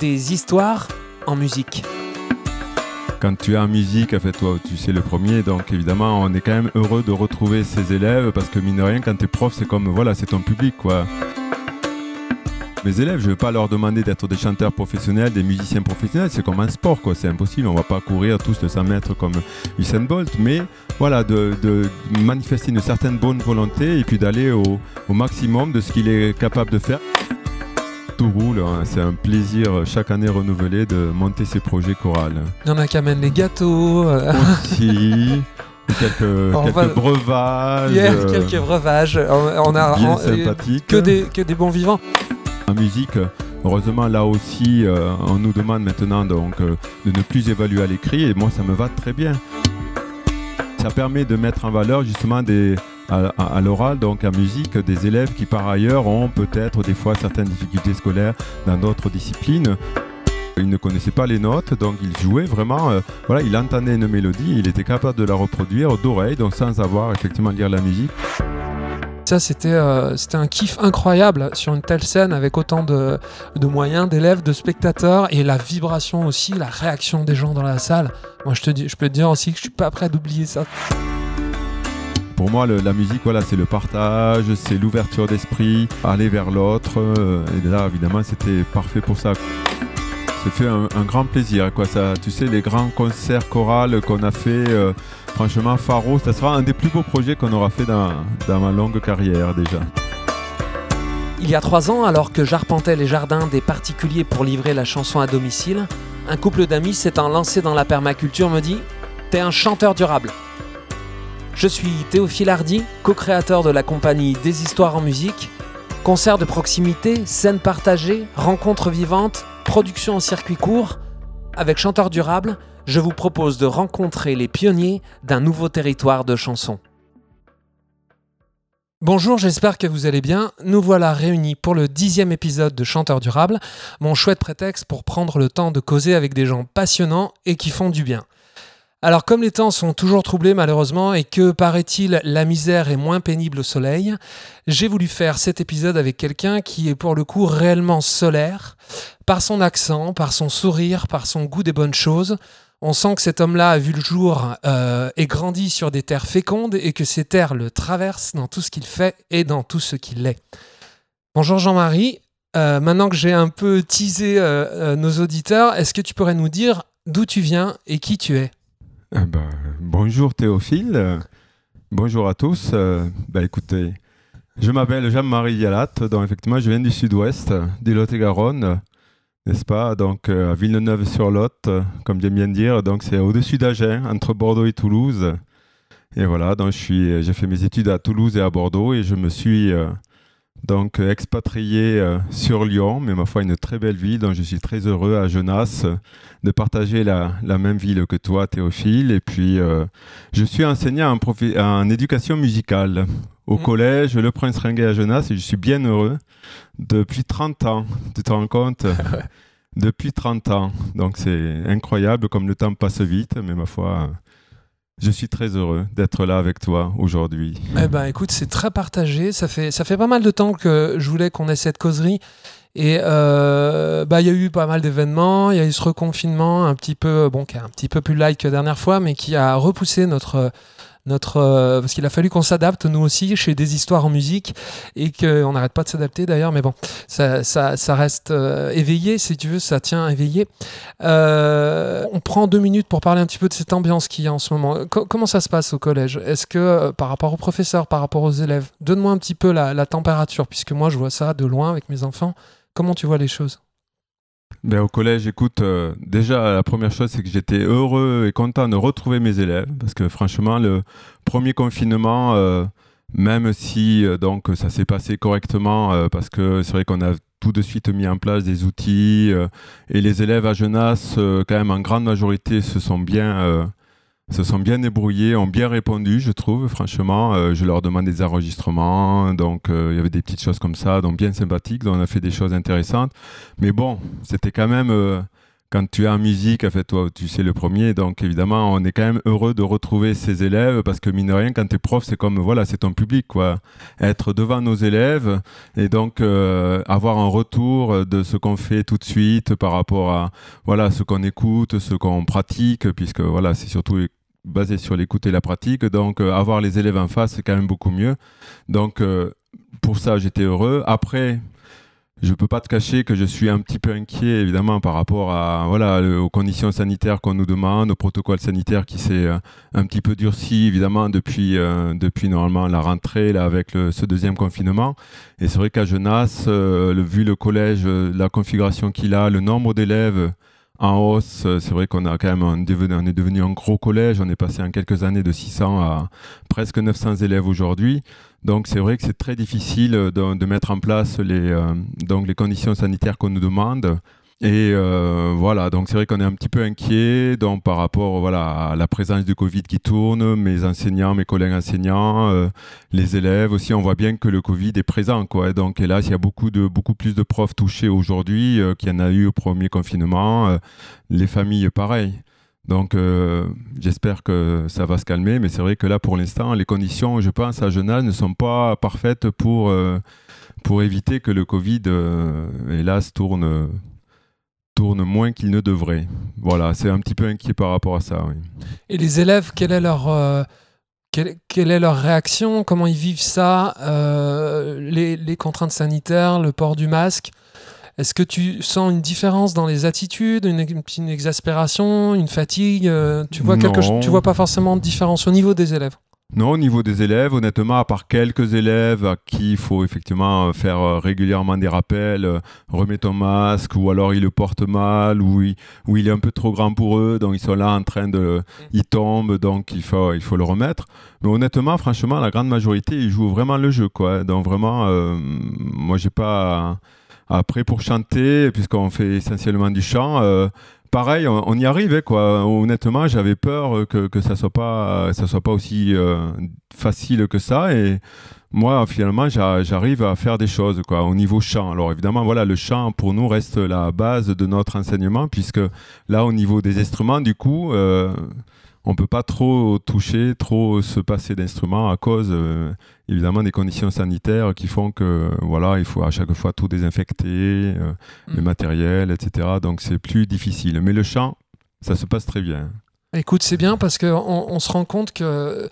des histoires en musique. Quand tu es en musique, en fait, toi, tu sais le premier, donc évidemment, on est quand même heureux de retrouver ses élèves parce que mine de rien, quand tu es prof, c'est comme, voilà, c'est ton public, quoi. Mes élèves, je ne vais pas leur demander d'être des chanteurs professionnels, des musiciens professionnels, c'est comme un sport, quoi. C'est impossible, on va pas courir tous de 100 mètres comme Usain Bolt, mais voilà, de, manifester une certaine bonne volonté et puis d'aller au, au maximum de ce qu'il est capable de faire tout roule. Hein. C'est un plaisir chaque année renouvelé de monter ces projets chorales. Il y en a qui amènent les gâteaux. Euh. Aussi. quelques, breuvages. Euh, quelques breuvages. On, a bien sympathique. Que des, que des bons vivants. En musique, heureusement, là aussi, euh, on nous demande maintenant donc, de ne plus évaluer à l'écrit et moi, ça me va très bien. Ça permet de mettre en valeur justement des, à, l'oral, donc à musique, des élèves qui par ailleurs ont peut-être des fois certaines difficultés scolaires dans d'autres disciplines. Il ne connaissait pas les notes, donc il jouait vraiment. Euh, voilà, il entendait une mélodie, il était capable de la reproduire d'oreille, donc sans avoir effectivement lire la musique. Ça, c'était euh, c'était un kiff incroyable sur une telle scène avec autant de, de moyens, d'élèves, de spectateurs et la vibration aussi, la réaction des gens dans la salle. Moi, je, te dis, je peux te dire aussi que je suis pas prêt d'oublier ça pour moi, la musique, voilà, c'est le partage, c'est l'ouverture d'esprit, aller vers l'autre. Euh, et là, évidemment, c'était parfait pour ça. C'est fait un, grand plaisir, quoi. Ça, tu sais, les grands concerts chorales qu'on a fait, euh, franchement, Faro, ça sera un des plus beaux projets qu'on aura fait dans, dans ma longue carrière déjà. Il y a trois ans, alors que j'arpentais les jardins des particuliers pour livrer la chanson à domicile, un couple d'amis s'étant lancé dans la permaculture me dit T'es un chanteur durable. Je suis Théophile Hardy, co-créateur de la compagnie Des Histoires en musique. Concerts de proximité, scènes partagées, rencontres vivantes, production en circuit court. Avec Chanteur Durable, je vous propose de rencontrer les pionniers d'un nouveau territoire de chansons. Bonjour, j'espère que vous allez bien. Nous voilà réunis pour le dixième épisode de Chanteur Durable, mon chouette prétexte pour prendre le temps de causer avec des gens passionnants et qui font du bien. Alors comme les temps sont toujours troublés malheureusement et que paraît-il la misère est moins pénible au soleil, j'ai voulu faire cet épisode avec quelqu'un qui est pour le coup réellement solaire, par son accent, par son sourire, par son goût des bonnes choses. On sent que cet homme-là a vu le jour euh, et grandi sur des terres fécondes et que ces terres le traversent dans tout ce qu'il fait et dans tout ce qu'il est. Bonjour Jean-Marie, euh, maintenant que j'ai un peu teasé euh, nos auditeurs, est-ce que tu pourrais nous dire d'où tu viens et qui tu es? Eh ben, bonjour Théophile, bonjour à tous. Euh, ben, je m'appelle Jean-Marie Yalat, donc effectivement je viens du sud-ouest, du Lot-et-Garonne, n'est-ce pas? Donc euh, à Villeneuve-sur-Lot, comme j'aime bien dire, donc c'est au-dessus d'Agen, entre Bordeaux et Toulouse. Et voilà, donc j'ai fait mes études à Toulouse et à Bordeaux et je me suis euh, donc euh, expatrié euh, sur Lyon, mais ma foi une très belle ville, dont je suis très heureux à Genasse de partager la, même ville que toi, Théophile. Et puis, euh, je suis enseignant en, éducation musicale au mmh. collège Le Prince Ringuet à Genasse et je suis bien heureux depuis 30 ans. Tu te rends compte? Depuis 30 ans. Donc, c'est incroyable comme le temps passe vite, mais ma foi je suis très heureux d'être là avec toi aujourd'hui. Eh ben, écoute, c'est très partagé. Ça fait, ça fait pas mal de temps que je voulais qu'on ait cette causerie. Et euh, bah, il y a eu pas mal d'événements. Il y a eu ce reconfinement un petit peu, bon, qui est un petit peu plus light que la dernière fois, mais qui a repoussé notre notre euh, parce qu'il a fallu qu'on s'adapte nous aussi chez des histoires en musique et qu'on n'arrête pas de s'adapter d'ailleurs mais bon ça, ça, reste euh, éveillé si tu veux ça tient éveillé. Euh, on prend deux minutes pour parler un petit peu de cette ambiance qu'il y a en ce moment. Comment ça se passe au collège? Est-ce que par rapport aux professeurs par rapport aux élèves? Donne-moi un petit peu la température puisque moi je vois ça de loin avec mes enfants. Comment tu vois les choses? Ben, au collège, écoute, euh, déjà la première chose, c'est que j'étais heureux et content de retrouver mes élèves parce que franchement, le premier confinement, euh, même si euh, donc ça s'est passé correctement, parce que c'est vrai qu'on a tout de suite mis en place des outils et les élèves à Genasse, quand même en grande majorité, se sont bien se sont bien débrouillés, ont bien répondu, je trouve, franchement. Euh, je leur demande des enregistrements, donc euh, il y avait des petites choses comme ça, donc bien sympathiques, donc on a fait des choses intéressantes. Mais bon, c'était quand même, euh, quand tu es en musique, fait, toi, tu sais le premier, donc évidemment, on est quand même heureux de retrouver ses élèves parce que mine de rien, quand tu es prof, c'est comme, voilà, c'est ton public, quoi. Être devant nos élèves et donc avoir un retour de ce qu'on fait tout de suite par rapport à, voilà, ce qu'on écoute, ce qu'on pratique, puisque, voilà, c'est surtout basé sur l'écoute et la pratique. Donc, euh, avoir les élèves en face, c'est quand même beaucoup mieux. Donc, euh, pour ça, j'étais heureux. Après, je peux pas te cacher que je suis un petit peu inquiet, évidemment, par rapport à, voilà, aux conditions sanitaires qu'on nous demande, au protocole sanitaire qui s'est euh, un petit peu durci, évidemment, depuis, depuis normalement la rentrée, là, avec ce deuxième confinement. Et c'est vrai qu'à Genasse, vu le collège, la configuration qu'il a, le nombre d'élèves, en hausse. C'est vrai qu'on a quand même on est devenu un gros collège. On est passé en quelques années de 600 à presque 900 élèves aujourd'hui. Donc c'est vrai que c'est très difficile de, de, mettre en place les, euh, donc les conditions sanitaires qu'on nous demande. Et euh, voilà, donc c'est vrai qu'on est un petit peu inquiet donc, par rapport voilà, à la présence du Covid qui tourne, mes enseignants, mes collègues enseignants, euh, les élèves aussi, on voit bien que le Covid est présent. Quoi. Donc hélas, il y a beaucoup, de, beaucoup plus de profs touchés aujourd'hui qu'il y en a eu au premier confinement. les familles, pareil. Donc euh, j'espère que ça va se calmer, mais c'est vrai que là pour l'instant, les conditions, je pense, à Genève ne sont pas parfaites pour, euh, pour éviter que le Covid, euh, hélas, tourne, tourne moins qu'il ne devrait. Voilà, c'est un petit peu inquiet par rapport à ça. Oui. Et les élèves, quelle est leur... Quelle, quelle, est leur réaction? Comment ils vivent ça? Les, les, contraintes sanitaires, le port du masque? Est-ce que tu sens une différence dans les attitudes, une, une exaspération, une fatigue? Euh, Tu vois quelque tu vois pas forcément de différence au niveau des élèves? Non, au niveau des élèves, honnêtement, à part quelques élèves à qui il faut effectivement faire euh, régulièrement des rappels, euh, remets ton masque, ou alors ils le portent mal, ou il, est un peu trop grand pour eux, donc ils sont là en train de... Ils tombent, donc il faut, le remettre. Mais honnêtement, franchement, la grande majorité, ils jouent vraiment le jeu, quoi. Donc vraiment, moi, j'ai pas... Après, pour chanter, puisqu'on fait essentiellement du chant, euh, pareil, on, y arrivait quoi. Honnêtement, j'avais peur que, que ça soit pas ça soit pas aussi euh, facile que ça et moi finalement j'arrive à faire des choses quoi au niveau chant. Alors évidemment voilà le chant pour nous reste la base de notre enseignement puisque là au niveau des instruments du coup euh, on peut pas trop toucher, trop se passer d'instruments à cause euh, évidemment des conditions sanitaires qui font que voilà, il faut à chaque fois tout désinfecter, euh, le mm. matériel, etc. Donc c'est plus difficile. Mais le chant, ça se passe très bien. Écoute, c'est bien parce qu'on on se rend compte que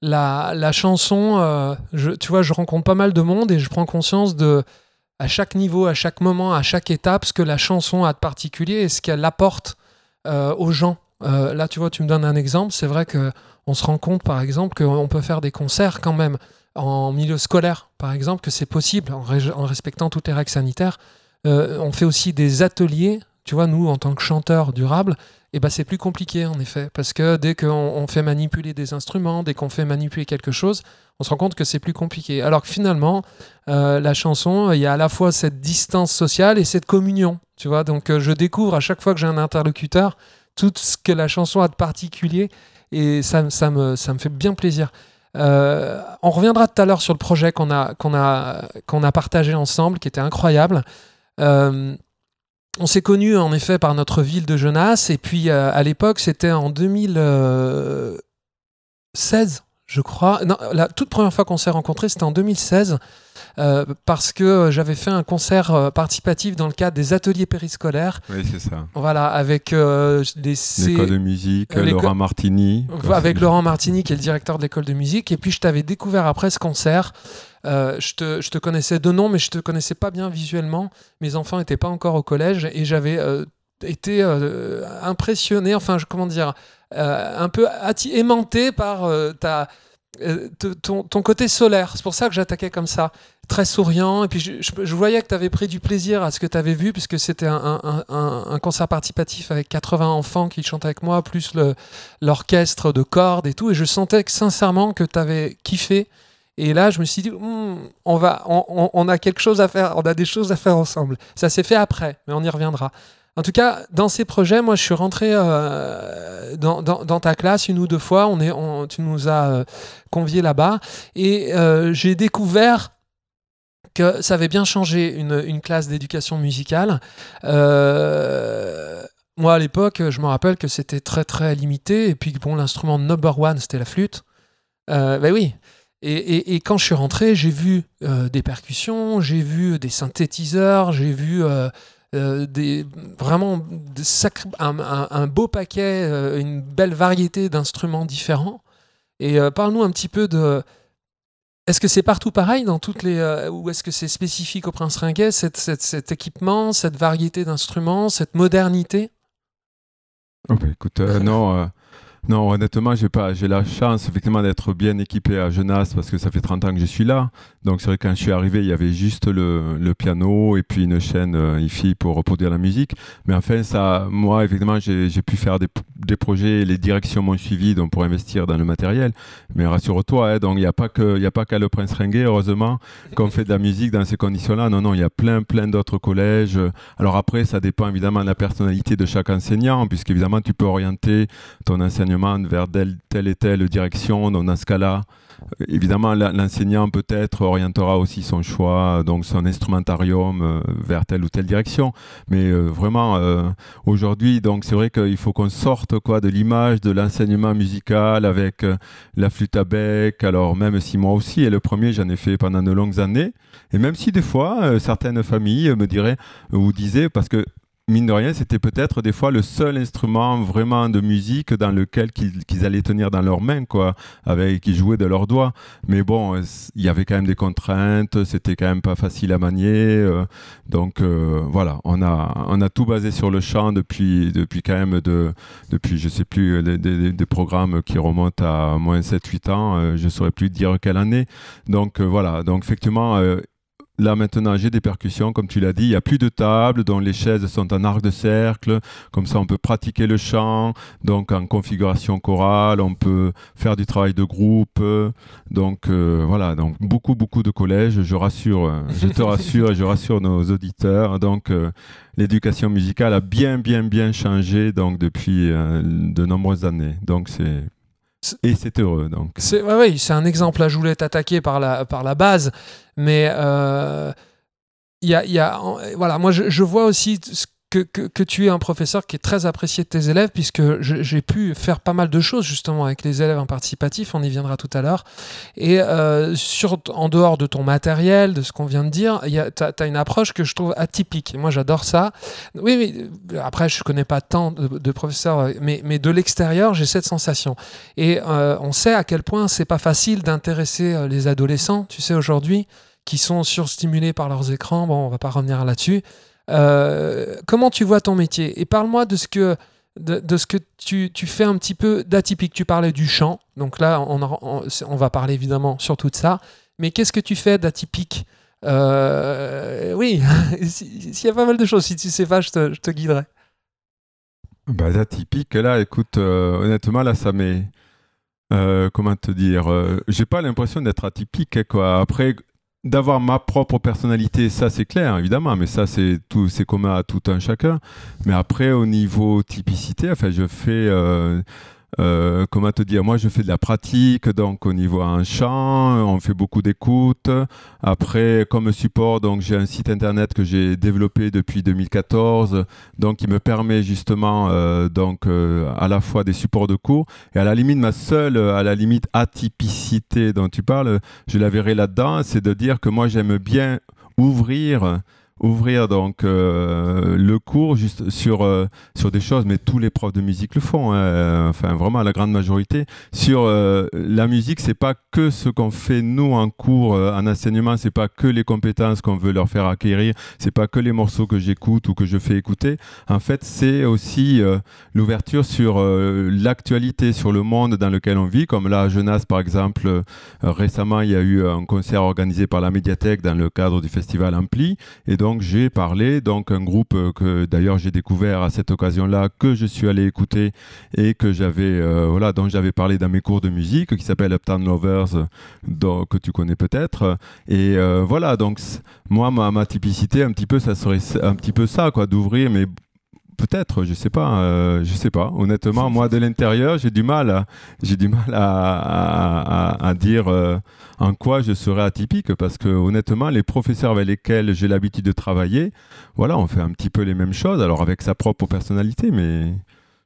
la, la chanson, euh, je, tu vois, je rencontre pas mal de monde et je prends conscience de à chaque niveau, à chaque moment, à chaque étape, ce que la chanson a de particulier et ce qu'elle apporte aux gens. Euh, là, tu vois, tu me donnes un exemple. C'est vrai que on se rend compte, par exemple, qu'on peut faire des concerts quand même en milieu scolaire, par exemple, que c'est possible en, respectant toutes les règles sanitaires. Euh, on fait aussi des ateliers. Tu vois, nous, en tant que chanteurs durables, eh ben, c'est plus compliqué, en effet, parce que dès qu'on fait manipuler des instruments, dès qu'on fait manipuler quelque chose, on se rend compte que c'est plus compliqué. Alors que finalement, euh, la chanson, il y a à la fois cette distance sociale et cette communion. Tu vois, donc je découvre à chaque fois que j'ai un interlocuteur tout ce que la chanson a de particulier et ça, ça, me, ça me fait bien plaisir. Euh, on reviendra tout à l'heure sur le projet qu'on a, qu'on a, qu'on a partagé ensemble, qui était incroyable. Euh, on s'est connus en effet par notre ville de Genasse, et puis euh, à l'époque, c'était en 2016, je crois. Non, la toute première fois qu'on s'est rencontrés, c'était en 2016. Euh, parce que j'avais fait un concert euh, participatif dans le cadre des ateliers périscolaires. Oui, c'est ça. Voilà, avec euh, les l'école de musique, Laurent Martini. Avec Laurent Martini, qui est le directeur de l'école de musique. Et puis, je t'avais découvert après ce concert. je, te, je, te, connaissais de nom, mais je te connaissais pas bien visuellement. Mes enfants n'étaient pas encore au collège et j'avais été impressionné, enfin, comment dire, un peu aimanté par ta euh, ton, côté solaire. C'est pour ça que j'attaquais comme ça, très souriant. Et puis je, voyais que tu avais pris du plaisir à ce que tu avais vu, puisque c'était un, concert participatif avec 80 enfants qui chantaient avec moi, plus l'orchestre de cordes et tout. Et je sentais que, sincèrement que tu avais kiffé. Et là, je me suis dit, hmm, on, va, on, a quelque chose à faire, on a des choses à faire ensemble. Ça s'est fait après, mais on y reviendra. En tout cas, dans ces projets, moi, je suis rentré euh, dans, ta classe une ou deux fois. Tu nous as euh, conviés là-bas. Et euh, j'ai découvert que ça avait bien changé une, classe d'éducation musicale. moi, à l'époque, je me rappelle que c'était très, très limité. Et puis, bon, l'instrument number one, c'était la flûte. Euh, ben oui. Et, et, quand je suis rentré, j'ai vu euh, des percussions, j'ai vu des synthétiseurs, j'ai vu euh, vraiment un, beau paquet, une belle variété d'instruments différents. Et parle-nous un petit peu de, est-ce que c'est partout pareil dans toutes les euh, ou est-ce que c'est spécifique au Prince Ringuet cet équipement, cette variété d'instruments, cette modernité? Oh bah, Écoute, euh, non, euh, non, honnêtement, j'ai pas, j'ai la chance effectivement d'être bien équipé à Genasse parce que ça fait 30 ans que je suis là. Donc c'est vrai que quand je suis arrivé, il y avait juste le, le piano et puis une chaîne euh, pour reproduire la musique. Mais enfin, ça, moi, effectivement, j'ai, pu faire des, des, projets, les directions m'ont suivi donc pour investir dans le matériel. Mais rassure-toi, hein, donc il n'y a pas que, il y a pas qu'à le Prince Ringuet, heureusement, qu'on fait de la musique dans ces conditions-là. Non, non, il y a plein, plein d'autres collèges. Alors après, ça dépend évidemment de la personnalité de chaque enseignant, puisqu'évidemment, tu peux orienter ton vers telle et telle direction. dans ce cas-là, évidemment, l'enseignant peut-être orientera aussi son choix, donc son instrumentarium euh, vers telle ou telle direction. Mais euh, vraiment, euh, aujourd'hui, donc c'est vrai qu'il faut qu'on sorte quoi de l'image de l'enseignement musical avec la flûte à bec. Alors même si moi aussi, et le premier, j'en ai fait pendant de longues années. Et même si des fois, certaines familles me diraient ou disaient, parce que mine de rien, c'était peut-être des fois le seul instrument vraiment de musique dans lequel qu'ils allaient tenir dans leurs mains, quoi, avec qu'ils jouaient de leurs doigts. Mais bon, il y avait quand même des contraintes, c'était quand même pas facile à manier. Euh, donc euh, voilà, on a, on a tout basé sur le chant depuis, depuis quand même de, depuis, je sais plus, des, programmes qui remontent à moins 7-8 ans, euh, je saurais plus dire quelle année. Donc voilà, donc effectivement, Là maintenant, j'ai des percussions, comme tu l'as dit. Il n'y a plus de table, dont les chaises sont en arc de cercle. Comme ça, on peut pratiquer le chant. Donc en configuration chorale, on peut faire du travail de groupe. Donc euh, voilà, donc beaucoup beaucoup de collèges. Je rassure, je te rassure et je rassure nos auditeurs. Donc euh, l'éducation musicale a bien bien bien changé donc depuis euh, de nombreuses années. Donc c'est et c'est heureux. Donc. C'est, oui, c'est un exemple. Là, je voulais t'attaquer par la, par la base, mais euh, il y a, y a, voilà, moi, je, je vois aussi ce que, tu es un professeur qui est très apprécié de tes élèves, puisque j'ai pu faire pas mal de choses justement avec les élèves en participatif, on y viendra tout à l'heure. Et euh, en dehors de ton matériel, de ce qu'on vient de dire, tu as, une approche que je trouve atypique. Moi, j'adore ça. Oui, mais après, je connais pas tant de, professeurs, mais, mais de l'extérieur, j'ai cette sensation. Et euh, on sait à quel point c'est pas facile d'intéresser euh, les adolescents, tu sais, aujourd'hui, qui sont surstimulés par leurs écrans. Bon, on va pas revenir là-dessus. Euh, comment tu vois ton métier? Et parle-moi de ce que, de, ce que tu, tu, fais un petit peu d'atypique. Tu parlais du chant, donc là, on, on, va parler évidemment sur tout ça. Mais qu'est-ce que tu fais d'atypique? Euh, Oui, s'il y a pas mal de choses, si tu sais pas, je te, je te guiderai. Bah, d'atypique, là, écoute, euh, honnêtement, là, ça m'est. comment te dire J'ai pas l'impression d'être atypique, quoi. Après, d'avoir ma propre personnalité, ça c'est clair évidemment, mais ça c'est tout, c'est commun à tout un chacun. Mais après au niveau typicité, enfin je fais euh, euh, comment te dire, moi je fais de la pratique, donc au niveau un chant, on fait beaucoup d'écoute. Après, comme support, donc j'ai un site internet que j'ai développé depuis 2014, donc qui me permet justement euh, donc euh, à la fois des supports de cours et à la limite ma seule, à la limite atypicité dont tu parles, je la verrai là-dedans, c'est de dire que moi j'aime bien ouvrir ouvrir donc euh, le cours juste sur euh, sur des choses mais tous les profs de musique le font hein, enfin vraiment la grande majorité. Sur euh, la musique c'est pas que ce qu'on fait nous en cours en enseignement c'est pas que les compétences qu'on veut leur faire acquérir c'est pas que les morceaux que j'écoute ou que je fais écouter. En fait c'est aussi l'ouverture sur l'actualité sur le monde dans lequel on vit. Comme là à Genasse par exemple récemment il y a eu un concert organisé par la médiathèque dans le cadre du festival Ampli. Et donc donc j'ai parlé, donc un groupe euh, que d'ailleurs j'ai découvert à cette occasion-là, que je suis allé écouter et que j'avais, euh, voilà, dont j'avais parlé dans mes cours de musique, qui s'appelle Uptown Lovers, donc, que tu connais peut-être. Et euh, voilà, donc moi ma, ma, typicité un petit peu, ça serait un petit peu ça, quoi, d'ouvrir, mais peut-être, je sais pas, euh, je sais pas. Honnêtement, moi de l'intérieur, j'ai du mal, j'ai du mal à, dire euh, en quoi je serais atypique, parce que honnêtement, les professeurs avec lesquels j'ai l'habitude de travailler, voilà, on fait un petit peu les mêmes choses, alors avec sa propre personnalité, mais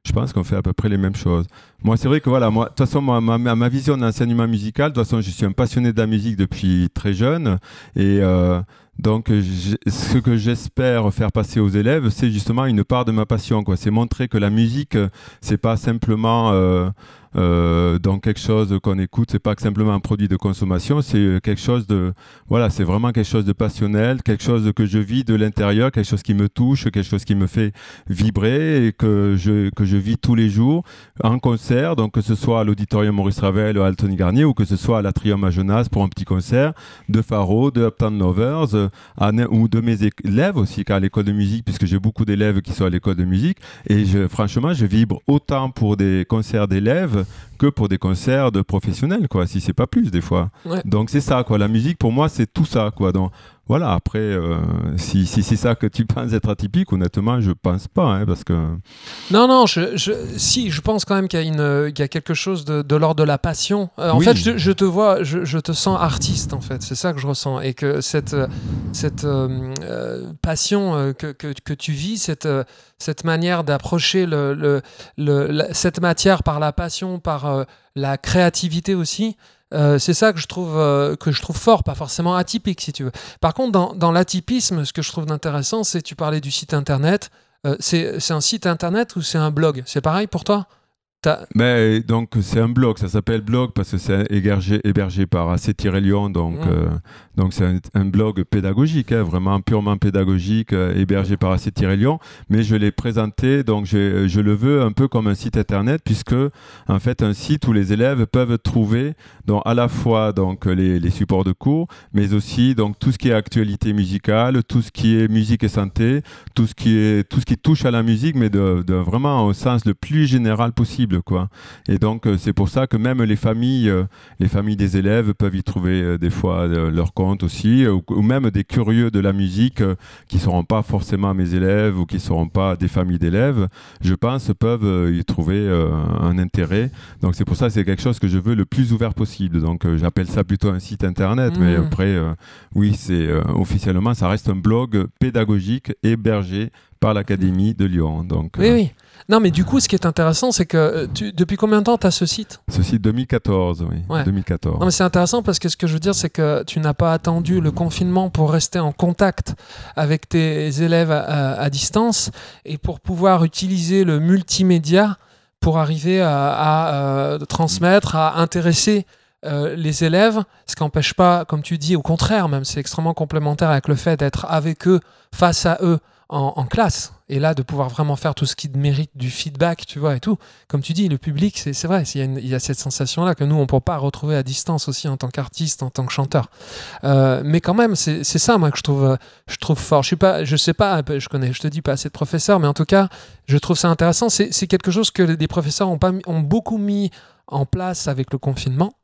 je pense qu'on fait à peu près les mêmes choses. Moi, c'est vrai que voilà, moi, de toute façon, moi, ma, ma vision d'enseignement musical, de toute façon, je suis un passionné de la musique depuis très jeune. Et euh, donc, ce que j'espère faire passer aux élèves, c'est justement une part de ma passion. C'est montrer que la musique, c'est pas simplement. Euh, euh, donc quelque chose qu'on écoute, c'est pas simplement un produit de consommation, c'est quelque chose de, voilà, c'est vraiment quelque chose de passionnel, quelque chose que je vis de l'intérieur, quelque chose qui me touche, quelque chose qui me fait vibrer et que je, que je vis tous les jours en concert, donc que ce soit à l'auditorium Maurice Ravel ou à Altony Garnier ou que ce soit à l'Atrium à Genasse pour un petit concert de Faro, de Uptown Lovers euh, ou de mes élèves aussi, car à l'école de musique, puisque j'ai beaucoup d'élèves qui sont à l'école de musique et franchement, je vibre autant pour des concerts d'élèves que pour des concerts de professionnels, quoi, si c'est pas plus des fois. Donc c'est ça, quoi. La musique, pour moi, c'est tout ça, quoi. Voilà, après, euh, si, si c'est ça que tu penses être atypique, honnêtement, je pense pas, hein, parce que... Non, non, je, je, si, je pense quand même qu'il y, a une, y a quelque chose de, de l'ordre de la passion. Euh, en fait, je, je, te vois, je, je, te sens artiste, en fait, c'est ça que je ressens, et que cette, cette euh, passion que, que, que, tu vis, cette, cette manière d'approcher le, le, le, cette matière par la passion, par la créativité aussi, euh, c'est ça que je trouve euh, que je trouve fort, pas forcément atypique si tu veux. Par contre, dans, l'atypisme, ce que je trouve intéressant, c'est tu parlais du site internet. Euh, c'est un site internet ou c'est un blog? C'est pareil pour toi? Mais donc c'est un blog, ça s'appelle blog parce que c'est hébergé, hébergé par AC-Lyon, donc mmh. euh, donc c'est un, blog pédagogique, hein, vraiment purement pédagogique, euh, hébergé par AC-Lyon. Mais je l'ai présenté, donc je, je, le veux un peu comme un site internet puisque en fait un site où les élèves peuvent trouver donc à la fois donc les, les, supports de cours, mais aussi donc tout ce qui est actualité musicale, tout ce qui est musique et santé, tout ce qui est tout ce qui touche à la musique, mais de, de vraiment au sens le plus général possible quoi. Et donc euh, c'est pour ça que même les familles, euh, les familles des élèves peuvent y trouver euh, des fois leur compte aussi, ou, même des curieux de la musique qui seront pas forcément mes élèves ou qui seront pas des familles d'élèves, je pense peuvent y trouver un intérêt. Donc c'est pour ça que c'est quelque chose que je veux le plus ouvert possible. Donc j'appelle ça plutôt un site internet, mais mmh. après oui c'est officiellement ça reste un blog pédagogique hébergé par l'Académie de Lyon. Donc, oui, oui. Non, mais du coup, ce qui est intéressant, c'est que euh, tu, depuis combien de temps tu as ce site? Ce site 2014, oui. 2014. Non, mais c'est intéressant parce que ce que je veux dire, c'est que tu n'as pas attendu le confinement pour rester en contact avec tes élèves à, distance et pour pouvoir utiliser le multimédia pour arriver à, euh, transmettre, à intéresser euh, les élèves, ce qui n'empêche pas, comme tu dis, au contraire même, c'est extrêmement complémentaire avec le fait d'être avec eux, face à eux, en, classe. Et là, de pouvoir vraiment faire tout ce qui mérite du feedback, tu vois, et tout. Comme tu dis, le public, c'est vrai, il y, a cette sensation-là que nous, on ne peut pas retrouver à distance aussi en tant qu'artiste, en tant que chanteur. Euh, mais quand même, c'est ça, moi, que je trouve, je trouve fort. Je suis pas, je sais pas, je connais, je te dis pas assez de professeurs, mais en tout cas, je trouve ça intéressant. C'est quelque chose que des professeurs ont, pas, ont beaucoup mis en place avec le confinement.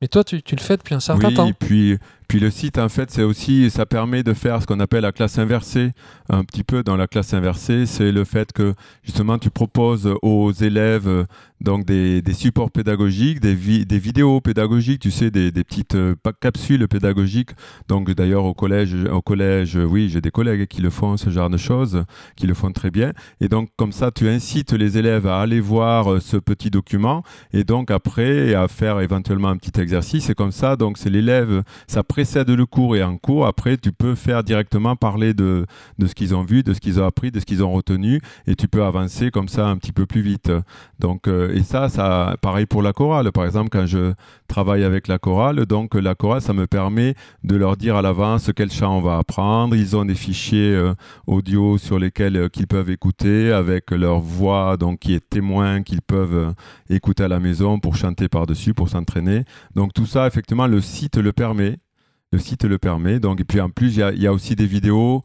Mais toi, tu, tu le fais depuis un certain temps. Oui, puis puis le site, en fait, c'est aussi, ça permet de faire ce qu'on appelle la classe inversée. Un petit peu dans la classe inversée, c'est le fait que justement tu proposes aux élèves donc des, supports pédagogiques, des, vidéos pédagogiques, tu sais, des, des petites euh, capsules pédagogiques. Donc d'ailleurs au collège, au collège, oui, j'ai des collègues qui le font, ce genre de choses, qui le font très bien. Et donc comme ça, tu incites les élèves à aller voir euh, ce petit document et donc après à faire éventuellement un petit exercice. Et comme ça, donc c'est l'élève, ça précède le cours et en cours, après, tu peux faire directement parler de, de ce qu'ils ont vu, de ce qu'ils ont appris, de ce qu'ils ont retenu, et tu peux avancer comme ça un petit peu plus vite. Donc, euh, et ça, ça, pareil pour la chorale. Par exemple, quand je travaille avec la chorale, donc la chorale, ça me permet de leur dire à l'avance quel chant on va apprendre. Ils ont des fichiers euh, audio sur lesquels euh, qu'ils peuvent écouter avec leur voix, donc qui est témoin, qu'ils peuvent écouter à la maison pour chanter par-dessus, pour s'entraîner. Donc tout ça, effectivement, le site le permet le site le permet. Donc, et puis en plus, il y, a aussi des vidéos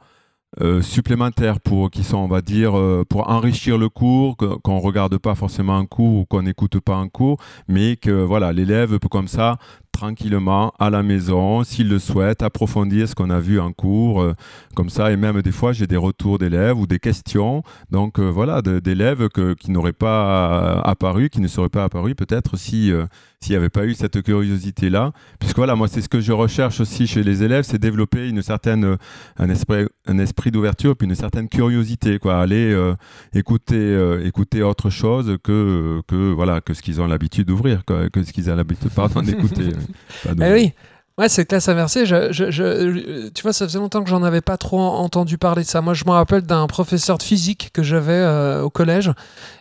euh, supplémentaires pour qui sont, on va dire, euh, pour enrichir le cours, qu'on ne regarde pas forcément un cours ou qu'on n'écoute pas un cours, mais que voilà, l'élève peut comme ça tranquillement à la maison, s'ils le souhaitent, approfondir ce qu'on a vu en cours, euh, comme ça. Et même des fois, j'ai des retours d'élèves ou des questions, donc euh, voilà, d'élèves qui n'auraient pas apparu, qui ne seraient pas apparus peut-être si s'il n'y avait pas eu cette curiosité-là. Puisque voilà, moi, c'est ce que je recherche aussi chez les élèves, c'est développer une certaine, un esprit, un esprit d'ouverture, puis une certaine curiosité, quoi. Aller écouter, écouter autre chose que, que, voilà, que ce qu'ils ont l'habitude d'ouvrir, que ce qu'ils ont l'habitude, pardon, d'écouter. eh oui. Ouais, c'est classe inversée. Je, je, je, tu vois, ça faisait longtemps que j'en avais pas trop entendu parler de ça. Moi, je me rappelle d'un professeur de physique que j'avais euh, au collège.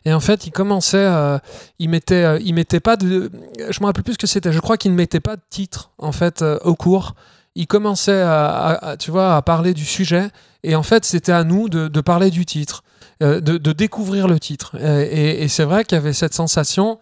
Et en fait, il commençait, euh, il mettait, euh, il mettait pas de, je me rappelle plus ce que c'était. Je crois qu'il ne mettait pas de titre en fait au cours. Il commençait à, tu vois, à parler du sujet. Et en fait, c'était à nous de, de, parler du titre, de, de, découvrir le titre. Et, et c'est vrai qu'il y avait cette sensation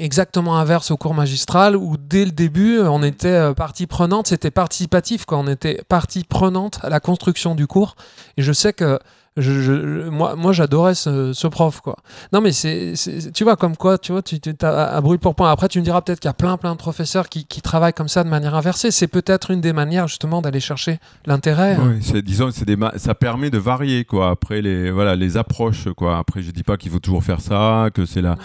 exactement inverse au cours magistral où dès le début on était euh, partie prenante, c'était participatif quand on était partie prenante à la construction du cours. Et je sais que moi, j'adorais ce, prof quoi. Non mais c'est, tu vois comme quoi, tu vois, tu as à brûle pour point. Après tu me diras peut-être qu'il y a plein plein de professeurs qui, travaillent comme ça de manière inversée. C'est peut-être une des manières justement d'aller chercher l'intérêt. Oui, disons, c'est ça permet de varier quoi. Après les voilà les approches quoi. Après je dis pas qu'il faut toujours faire ça, que c'est la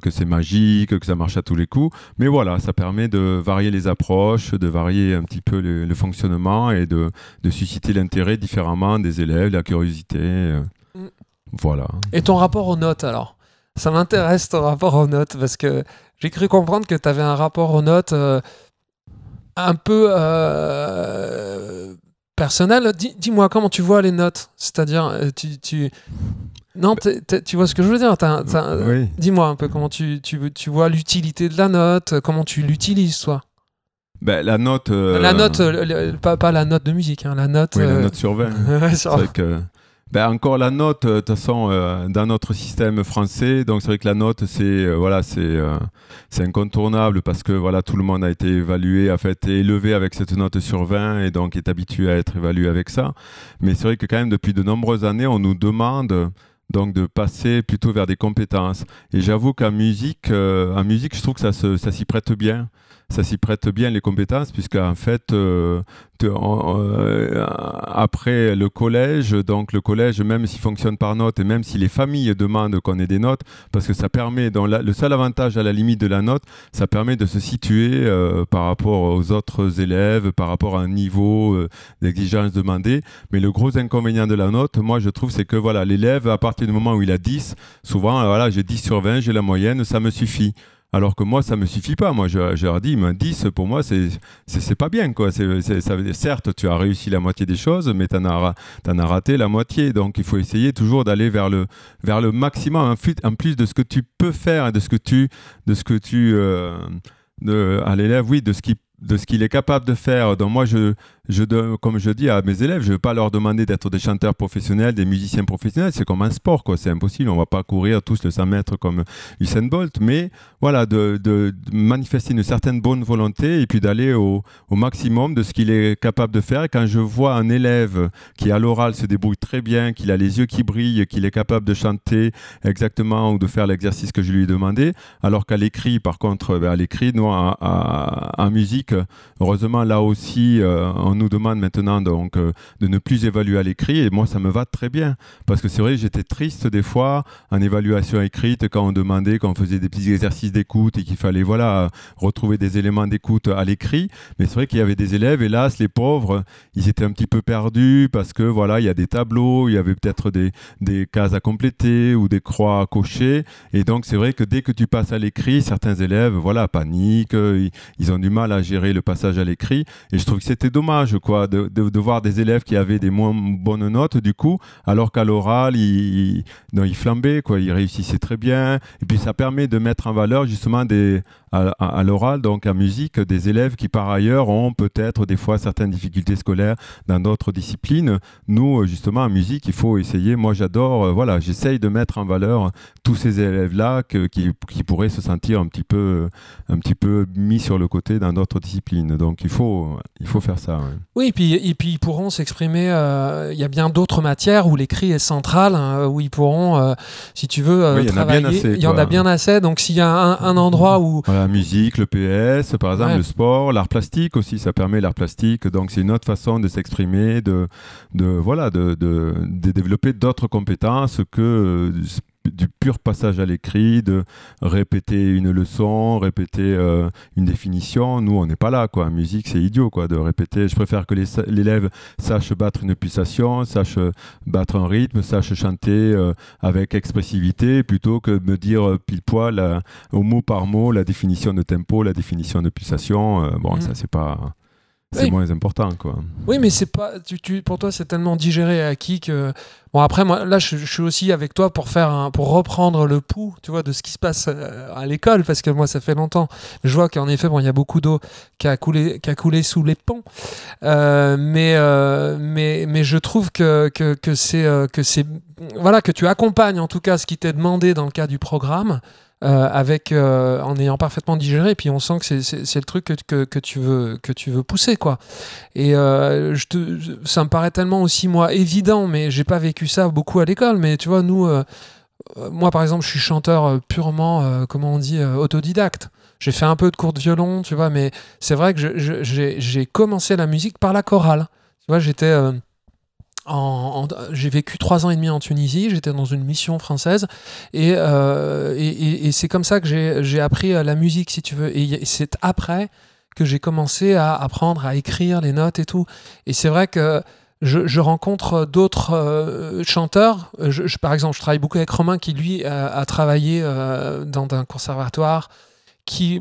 que c'est magique, que ça marche à tous les coups. Mais voilà, ça permet de varier les approches, de varier un petit peu le, fonctionnement et de susciter l'intérêt différemment des élèves, la curiosité euh, mm. Voilà. Et ton rapport aux notes alors? Ça m'intéresse ton rapport aux notes parce que j'ai cru comprendre que tu avais un rapport aux notes euh, un peu euh, personnel. Dis-moi comment tu vois les notes? C'est-à-dire, tu, tu... Non, tu vois ce que je veux dire? Dis-moi un peu comment tu, tu, tu vois l'utilité de la note, comment tu l'utilises, toi? Ben, la note. La note, pas, pas, la note de musique, hein, la note. Oui, la note sur 20. c'est vrai que ben encore la note, euh, de toute façon, euh, dans notre système français, donc c'est vrai que la note, c'est euh, voilà, c'est incontournable parce que voilà, tout le monde a été évalué, a fait élevé avec cette note sur 20 et donc est habitué à être évalué avec ça. Mais c'est vrai que quand même depuis de nombreuses années, on nous demande donc de passer plutôt vers des compétences. Et j'avoue qu'en musique, en musique, je trouve que ça s'y prête bien ça s'y prête bien les compétences, puisqu'en fait, euh, euh, après le collège, donc le collège, même s'il fonctionne par note, et même si les familles demandent qu'on ait des notes, parce que ça permet, le seul avantage à la limite de la note, ça permet de se situer euh, par rapport aux autres élèves, par rapport à un niveau d'exigence demandé. Mais le gros inconvénient de la note, moi je trouve, c'est que voilà, l'élève, à partir du moment où il a 10, souvent, voilà, j'ai 10 sur 20, j'ai la moyenne, ça me suffit. Alors que moi, ça me suffit pas. Moi, je, leur dis, 10, pour moi, c'est, c'est, pas bien. Quoi. C'est, certes, tu as réussi la moitié des choses, mais tu en as, as, raté la moitié. Donc, il faut essayer toujours d'aller vers le, vers le maximum, en plus de ce que tu peux faire et de ce que tu. De ce que tu euh, à l'élève, oui, de ce qui de ce qu'il est capable de faire. Donc moi, je, comme je dis à mes élèves, je ne vais pas leur demander d'être des chanteurs professionnels, des musiciens professionnels. C'est comme un sport, quoi. C'est impossible. On ne va pas courir tous le 100 mètres comme Usain Bolt. Mais voilà, de, de, manifester une certaine bonne volonté et puis d'aller au, au, maximum de ce qu'il est capable de faire. Et quand je vois un élève qui, à l'oral, se débrouille très bien, qu'il a les yeux qui brillent, qu'il est capable de chanter exactement ou de faire l'exercice que je lui ai demandé, alors qu'à l'écrit, par contre, ben, à l'écrit, nous, en musique, heureusement, là aussi, euh, on nous demande maintenant donc euh, de ne plus évaluer à l'écrit et moi ça me va très bien. Parce que c'est vrai j'étais triste des fois en évaluation écrite quand on demandait quand on faisait des petits exercices d'écoute et qu'il fallait voilà retrouver des éléments d'écoute à l'écrit. Mais c'est vrai qu'il y avait des élèves hélas les pauvres ils étaient un petit peu perdus parce que voilà il y a des tableaux il y avait peut-être des, des cases à compléter ou des croix à cocher. Et donc c'est vrai que dès que tu passes à l'écrit certains élèves voilà paniquent ils, ils ont du mal à gérer le passage à l'écrit. Et je trouve que c'était dommage quoi, de, de, voir des élèves qui avaient des moins bonnes notes, du coup, alors qu'à l'oral, ils, ils, flambaient, quoi, ils réussissaient très bien. Et puis, ça permet de mettre en valeur, justement, des, à, l'oral, donc à musique, des élèves qui, par ailleurs, ont peut-être des fois certaines difficultés scolaires dans d'autres disciplines. Nous, justement, en musique, il faut essayer. Moi, j'adore, euh, voilà, j'essaye de mettre en valeur tous ces élèves-là qui, qui, pourraient se sentir un petit peu, un petit peu mis sur le côté dans d'autres disciplines. Donc, il faut, il faut faire ça. Oui, et puis, et puis ils pourront s'exprimer. euh, Il y a bien d'autres matières où l'écrit est central, hein, où ils pourront, euh, si tu veux, euh, Oui, il y en a bien assez, Il y en a bien assez. Donc s'il y a un, un endroit où Voilà, la musique, le PS, par exemple, Ouais. le sport, l'art plastique aussi, ça permet l'art plastique. Donc, c'est une autre façon de s'exprimer, de, de, voilà, de, de, de développer d'autres compétences que du pur passage à l'écrit, de répéter une leçon, répéter euh, une définition. Nous, on n'est pas là, quoi. Musique, c'est idiot, quoi, de répéter. Je préfère que l'élève sache battre une pulsation, sache battre un rythme, sache chanter euh, avec expressivité, plutôt que me dire pile poil euh, au mot par mot la définition de tempo, la définition de pulsation. bon, Mhm. ça, c'est pas. C'est Oui. moins important, quoi. Oui, mais c'est pas. Tu, tu- pour toi, c'est tellement digéré et acquis que. Bon, après, moi, là, je, je suis aussi avec toi pour faire un, pour reprendre le pouls, tu vois, de ce qui se passe euh, à l'école, parce que moi, ça fait longtemps. Je vois qu'en effet, bon, il y a beaucoup d'eau qui a coulé, qui a coulé sous les ponts. Euh, mais, euh, mais, mais je trouve que, que, que c'est, que c'est, voilà, que tu accompagnes en tout cas ce qui t'est demandé dans le cas du programme. Euh, avec euh, en ayant parfaitement digéré puis on sent que c'est, le truc que, que, que tu veux que tu veux pousser quoi et euh, ça me paraît tellement aussi, moi, évident, mais j'ai pas vécu ça beaucoup à l'école. Mais tu vois, nous, moi, par exemple, je suis chanteur purement, comment on dit, autodidacte. J'ai fait un peu de cours de violon, tu vois, mais c'est vrai que j'ai commencé la musique par la chorale. Tu vois, j'étais. J'ai vécu trois ans et demi en Tunisie, j'étais dans une mission française et, euh, c'est comme ça que j'ai appris euh, la musique, si tu veux. Et c'est après que j'ai commencé à apprendre à écrire les notes et tout. Et c'est vrai que je, rencontre d'autres euh, chanteurs. Par exemple, je travaille beaucoup avec Romain qui, lui, a, travaillé dans un conservatoire qui,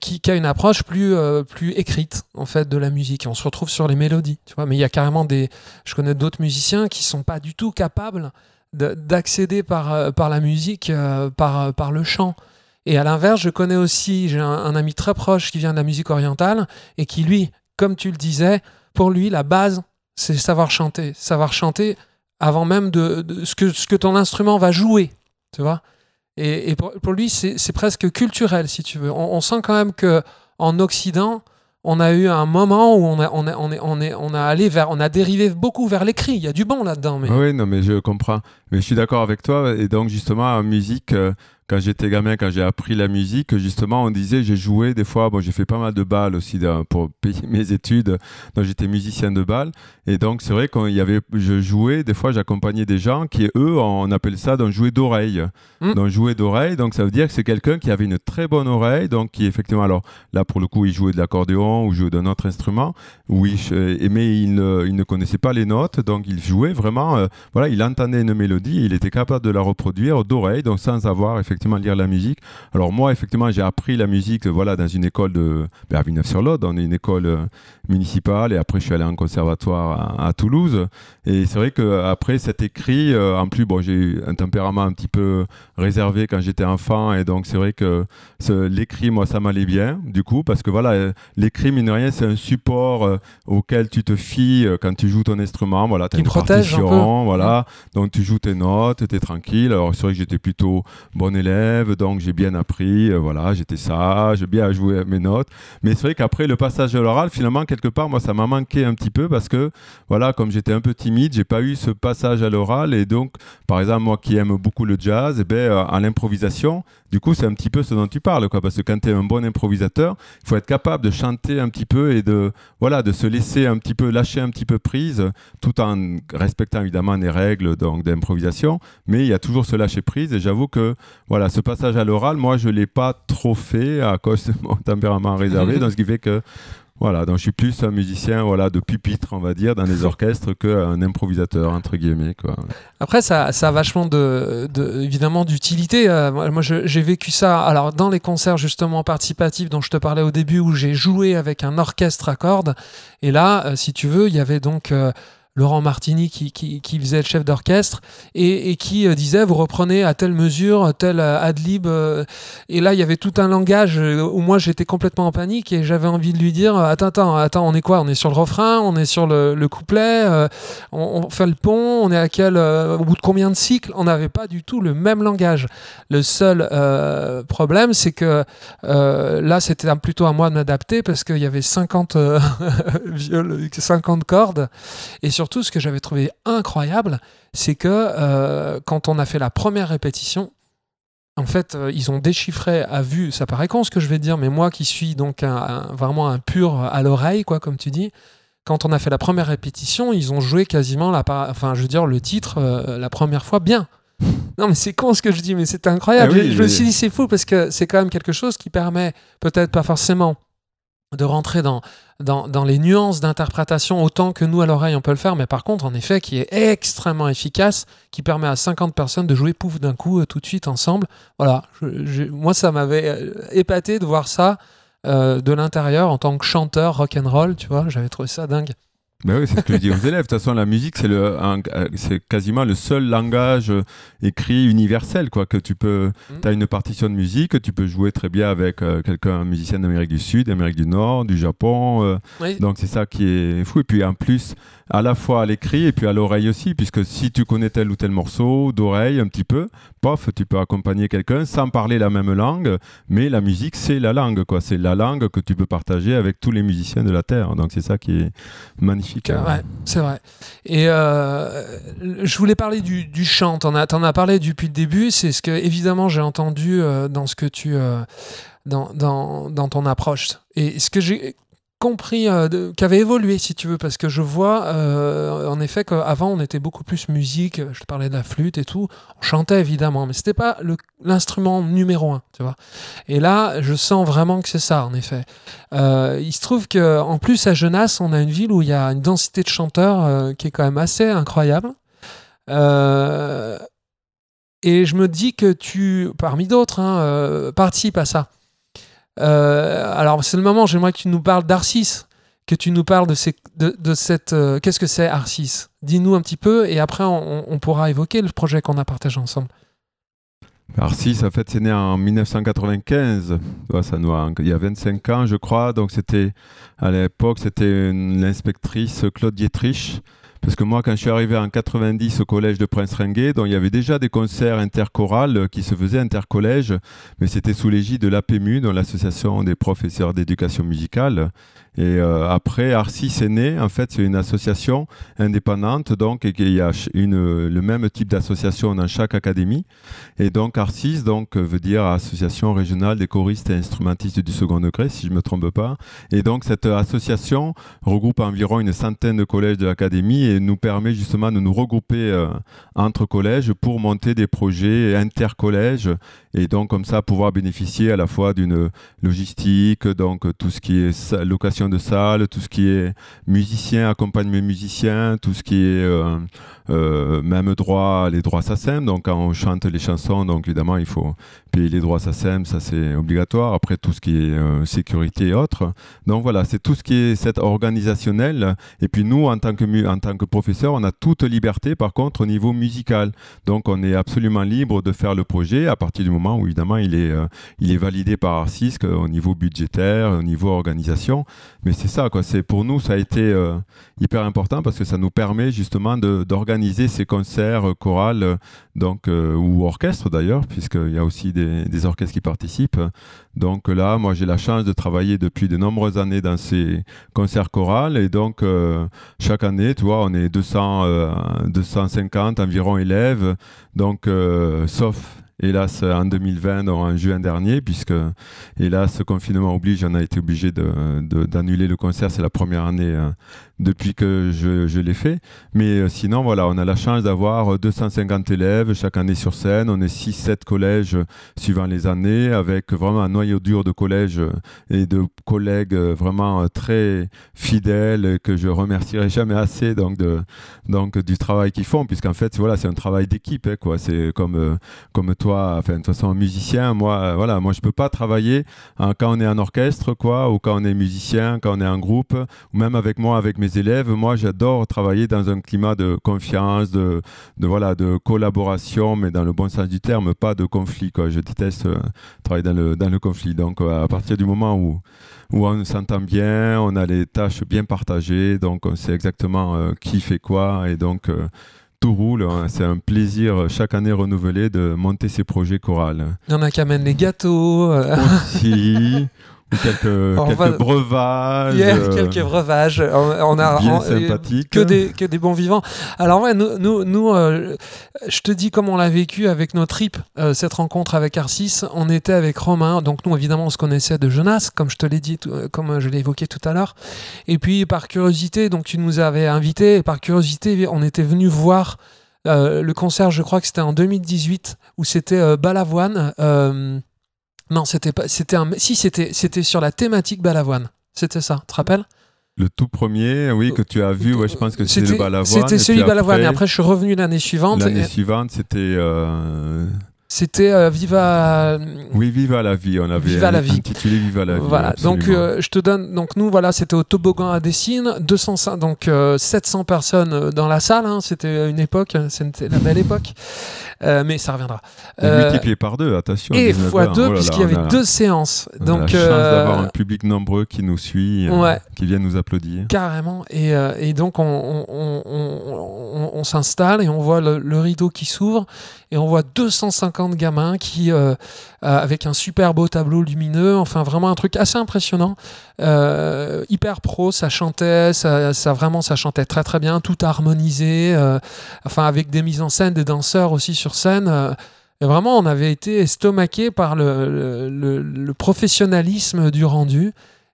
qui, qui a une approche plus, euh, plus écrite, en fait, de la musique. On se retrouve sur les mélodies, tu vois. Mais il y a carrément des... Je connais d'autres musiciens qui sont pas du tout capables de- d'accéder par, euh, par la musique, euh, par, euh, par le chant. Et à l'inverse, je connais aussi, j'ai un, un ami très proche qui vient de la musique orientale et qui, lui, comme tu le disais, pour lui, la base, c'est savoir chanter. Savoir chanter avant même de, de ce, que, ce que ton instrument va jouer, tu vois. Et, pour, lui, c'est presque culturel, si tu veux. On, sent quand même que en Occident, on a eu un moment où on a, on on on on a allé vers, on a dérivé beaucoup vers l'écrit. Il y a du bon là-dedans, mais. Oui, non, mais je comprends. Mais je suis d'accord avec toi. Et donc, justement, en musique, euh, quand j'étais gamin, quand j'ai appris la musique, justement, on disait, j'ai joué des fois, bon, j'ai fait pas mal de balles aussi pour payer mes études. Donc, j'étais musicien de balles. Et donc, c'est vrai qu'il y avait, je jouais, des fois, j'accompagnais des gens qui, eux, on appelle ça d'un jouet d'oreille. Mm. D'un jouet d'oreille. Donc, ça veut dire que c'est quelqu'un qui avait une très bonne oreille. Donc, qui, effectivement, alors, là, pour le coup, il jouait de l'accordéon ou jouait d'un autre instrument. Oui, mais il ne, il ne connaissait pas les notes. Donc, il jouait vraiment, euh, voilà, il entendait une mélodie, il était capable de la reproduire d'oreille, donc sans avoir effectivement lire la musique. Alors moi, effectivement, j'ai appris la musique, voilà, dans une école de ben, à Villeneuve-sur-Lot, on est une école euh, municipale, et après je suis allé en conservatoire à, à Toulouse. Et c'est vrai que après cet écrit, euh, en plus, bon, j'ai eu un tempérament un petit peu réservé quand j'étais enfant, et donc c'est vrai que l'écrit, moi, ça m'allait bien, du coup, parce que voilà, euh, l'écrit, mine de rien, c'est un support euh, auquel tu te fies euh, quand tu joues ton instrument. Voilà, tu as une protège un voilà. Donc tu joues tes notes, tu es tranquille. Alors c'est vrai que j'étais plutôt bon élève, donc j'ai bien appris, euh, voilà, j'étais sage, bien joué mes notes. Mais c'est vrai qu'après le passage à l'oral, finalement, quelque part, moi, ça m'a manqué un petit peu parce que, voilà, comme j'étais un peu timide, j'ai pas eu ce passage à l'oral. Et donc, par exemple, moi qui aime beaucoup le jazz, eh ben, euh, à l'improvisation, du coup, c'est un petit peu ce dont tu parles, quoi. Parce que quand tu es un bon improvisateur, il faut être capable de chanter un petit peu et de, voilà, de se laisser un petit peu, lâcher un petit peu prise, tout en respectant évidemment les règles donc d'improvisation. Mais il y a toujours ce lâcher prise. Et j'avoue que, voilà, ce passage à l'oral, moi, je l'ai pas trop fait à cause de mon tempérament réservé. donc, ce qui fait que, voilà, donc je suis plus un musicien voilà, de pupitre, on va dire, dans les orchestres qu'un improvisateur, entre guillemets. Quoi. Après, ça, ça a vachement de, de- évidemment d'utilité. Euh, moi, j'ai vécu ça. Alors, dans les concerts justement participatifs dont je te parlais au début, où j'ai joué avec un orchestre à cordes. Et là, euh, si tu veux, il y avait donc euh, Laurent Martini qui, qui, faisait le chef d'orchestre et, qui euh, disait vous reprenez à telle mesure, tel euh, ad lib. Euh, et là, il y avait tout un langage où moi j'étais complètement en panique et j'avais envie de lui dire attends, attends, attends, on est quoi? On est sur le refrain, on est sur le, couplet, on, fait le pont, on est à quel, au bout de combien de cycles? On n'avait pas du tout le même langage. Le seul problème, c'est que là, c'était plutôt à moi de m'adapter parce qu'il y avait 50, 50 cordes. Et sur surtout, ce que j'avais trouvé incroyable, c'est que euh, quand on a fait la première répétition, en fait, euh, ils ont déchiffré à vue, ça paraît con ce que je vais dire, mais moi qui suis donc vraiment un pur à l'oreille, quoi, comme tu dis, quand on a fait la première répétition, ils ont joué quasiment la, enfin, je veux dire, le titre euh, la première fois bien. Non, mais c'est con ce que je dis, mais c'est incroyable. Eh je, me suis dit, c'est fou parce que c'est quand même quelque chose qui permet, peut-être pas forcément de rentrer dans, dans, les nuances d'interprétation autant que nous à l'oreille on peut le faire, mais par contre en effet qui est extrêmement efficace, qui permet à 50 personnes de jouer pouf d'un coup euh, tout de suite ensemble. Voilà, moi ça m'avait euh, épaté de voir ça euh, de l'intérieur en tant que chanteur rock and roll, tu vois, j'avais trouvé ça dingue. Ben oui, c'est ce que je dis aux élèves. De toute façon, la musique, c'est le, c'est quasiment le seul langage écrit universel, quoi. Que tu peux, mm. as une partition de musique, tu peux jouer très bien avec euh, quelqu'un, un musicien d'Amérique du Sud, d'Amérique du Nord, du Japon. Euh. Donc c'est ça qui est fou. Et puis en plus, à la fois à l'écrit et puis à l'oreille aussi, puisque si tu connais tel ou tel morceau d'oreille un petit peu, pof, tu peux accompagner quelqu'un sans parler la même langue, mais la musique c'est la langue, quoi. C'est la langue que tu peux partager avec tous les musiciens de la terre. Donc c'est ça qui est magnifique. Hein. C'est vrai. Et euh, je voulais parler du, chant. T'en as, as parlé depuis le début. C'est ce que évidemment j'ai entendu euh, dans ce que tu euh, dans, dans, dans, ton approche. Et ce que j'ai compris, euh, qui avait évolué, si tu veux, parce que je vois, euh, en effet, qu'avant, on était beaucoup plus musique, je te parlais de la flûte et tout, on chantait évidemment, mais c'était pas l'instrument numéro un, tu vois. Et là, je sens vraiment que c'est ça, en effet. Euh, il se trouve qu'en plus, à Genasse, on a une ville où il y a une densité de chanteurs qui est quand même assez incroyable. et je me dis que tu, parmi d'autres, hein, participes à ça. Euh, alors, c'est le moment, j'aimerais que tu nous parles d'Arcis, que tu nous parles de, cette. Euh, qu'est-ce que c'est Arcis? Dis-nous un petit peu et après, on, pourra évoquer le projet qu'on a partagé ensemble. Arcis, en fait, c'est né en 1995. Ça il y a 25 ans, je crois. Donc, c'était à l'époque, c'était l'inspectrice Claude Dietrich parce que moi, quand je suis arrivé en 90 au collège de Prince Ringuet, il y avait déjà des concerts interchorales qui se faisaient intercollège, mais c'était sous l'égide de l'APMU, l'association des professeurs d'éducation musicale. Et euh, après, Arcis est né. En fait, c'est une association indépendante, donc il y a le même type d'association dans chaque académie. Et donc Arcis, donc veut dire Association régionale des choristes et instrumentistes du second degré, si je me trompe pas. Et donc cette association regroupe environ une centaine de collèges de l'académie et nous permet justement de nous regrouper euh, entre collèges pour monter des projets intercollèges et donc comme ça pouvoir bénéficier à la fois d'une logistique, donc tout ce qui est location de salle, tout ce qui est musicien, accompagnement musicien, tout ce qui est euh, euh, même droit, les droits SACEM. Donc quand on chante les chansons, donc évidemment il faut payer les droits SACEM, ça c'est obligatoire. Après tout ce qui est euh, sécurité et autres. Donc voilà, c'est tout ce qui est cette organisationnel. Et puis nous, en tant que, en tant que professeur, on a toute liberté par contre au niveau musical. Donc on est absolument libre de faire le projet à partir du moment où évidemment il est, il est validé par Arcisc au niveau budgétaire, au niveau organisation. Mais c'est ça, quoi. C'est pour nous, ça a été euh, hyper important parce que ça nous permet justement d'organiser ces concerts euh, chorales, donc ou orchestres d'ailleurs, puisqu'il y a aussi des, des, orchestres qui participent. Donc là, moi, j'ai la chance de travailler depuis de nombreuses années dans ces concerts chorales et donc chaque année, tu vois, on est 200, 250 environ élèves. Donc, sauf hélas en 2020, en juin dernier, puisque hélas, ce confinement oblige, on a été obligé d'annuler le concert. C'est la première année euh, depuis que je, l'ai fait. Mais euh, sinon, voilà, on a la chance d'avoir 250 élèves chaque année sur scène. On est 6-7 collèges suivant les années, avec vraiment un noyau dur de collèges et de collègues vraiment très fidèles que je remercierai jamais assez donc, de, donc du travail qu'ils font, puisqu'en fait, voilà, c'est un travail d'équipe. Hein. C'est comme, comme toi, enfin, de toute façon, musicien, moi, euh, voilà, moi, je peux pas travailler hein, quand on est en orchestre, quoi, ou quand on est musicien, quand on est en groupe, ou même avec moi, avec mes élèves. Moi, j'adore travailler dans un climat de confiance, de, voilà, de collaboration, mais dans le bon sens du terme, pas de conflit, quoi. Je déteste euh, travailler dans le, dans le conflit. Donc, à partir du moment où, où on s'entend bien, on a les tâches bien partagées, donc on sait exactement qui fait quoi, et donc roule. Hein. C'est un plaisir euh, chaque année renouvelé de monter ces projets chorales. Il y en a qui amènent les gâteaux. Euh. Aussi. quelques, breuvages. Euh, quelques breuvages. On, a bien. Que des, que des bons vivants. Alors, ouais, nous, nous, nous euh, je te dis comment on l'a vécu avec nos tripes, euh, cette rencontre avec Arcis. On était avec Romain. Donc, nous, évidemment, on se connaissait de Jonas, comme je te l'ai dit, comme je l'ai évoqué tout à l'heure. Et puis, par curiosité, donc, tu nous avais invités. Et par curiosité, on était venu voir. le concert, je crois que c'était en 2018, où c'était Balavoine. Non, c'était pas. C'était un. Si, c'était, c'était sur la thématique Balavoine. C'était ça. Tu te rappelles? Le tout premier, oui, que tu as vu, ouais, je pense que c'était le Balavoine. C'était celui Balavoine. Et après, je suis revenu l'année suivante. L'année suivante, c'était. Euh, c'était euh, Viva. Oui, Viva la vie. On avait Viva la vie. intitulé Viva la vie. Voilà. Donc, euh, je te donne. Donc, nous, voilà, c'était au toboggan à Dessines. 205, donc 700 personnes dans la salle. Hein. c'était une époque. C'était la belle époque. Euh, mais ça reviendra. Euh, multiplié par deux, attention. Et fois deux, oh puisqu'il y avait deux séances. On Donc, a la chance euh, d'avoir un public nombreux qui nous suit, qui vient nous applaudir. Carrément. Et, et donc, on, on, on, on s'installe et on voit le, rideau qui s'ouvre et on voit 250 gamins qui, avec un super beau tableau lumineux, enfin vraiment un truc assez impressionnant, hyper pro, ça chantait, ça, vraiment ça chantait très très bien, tout harmonisé, enfin avec des mises en scène, des danseurs aussi sur scène. Euh, et vraiment, on avait été estomaqué par le, le, professionnalisme du rendu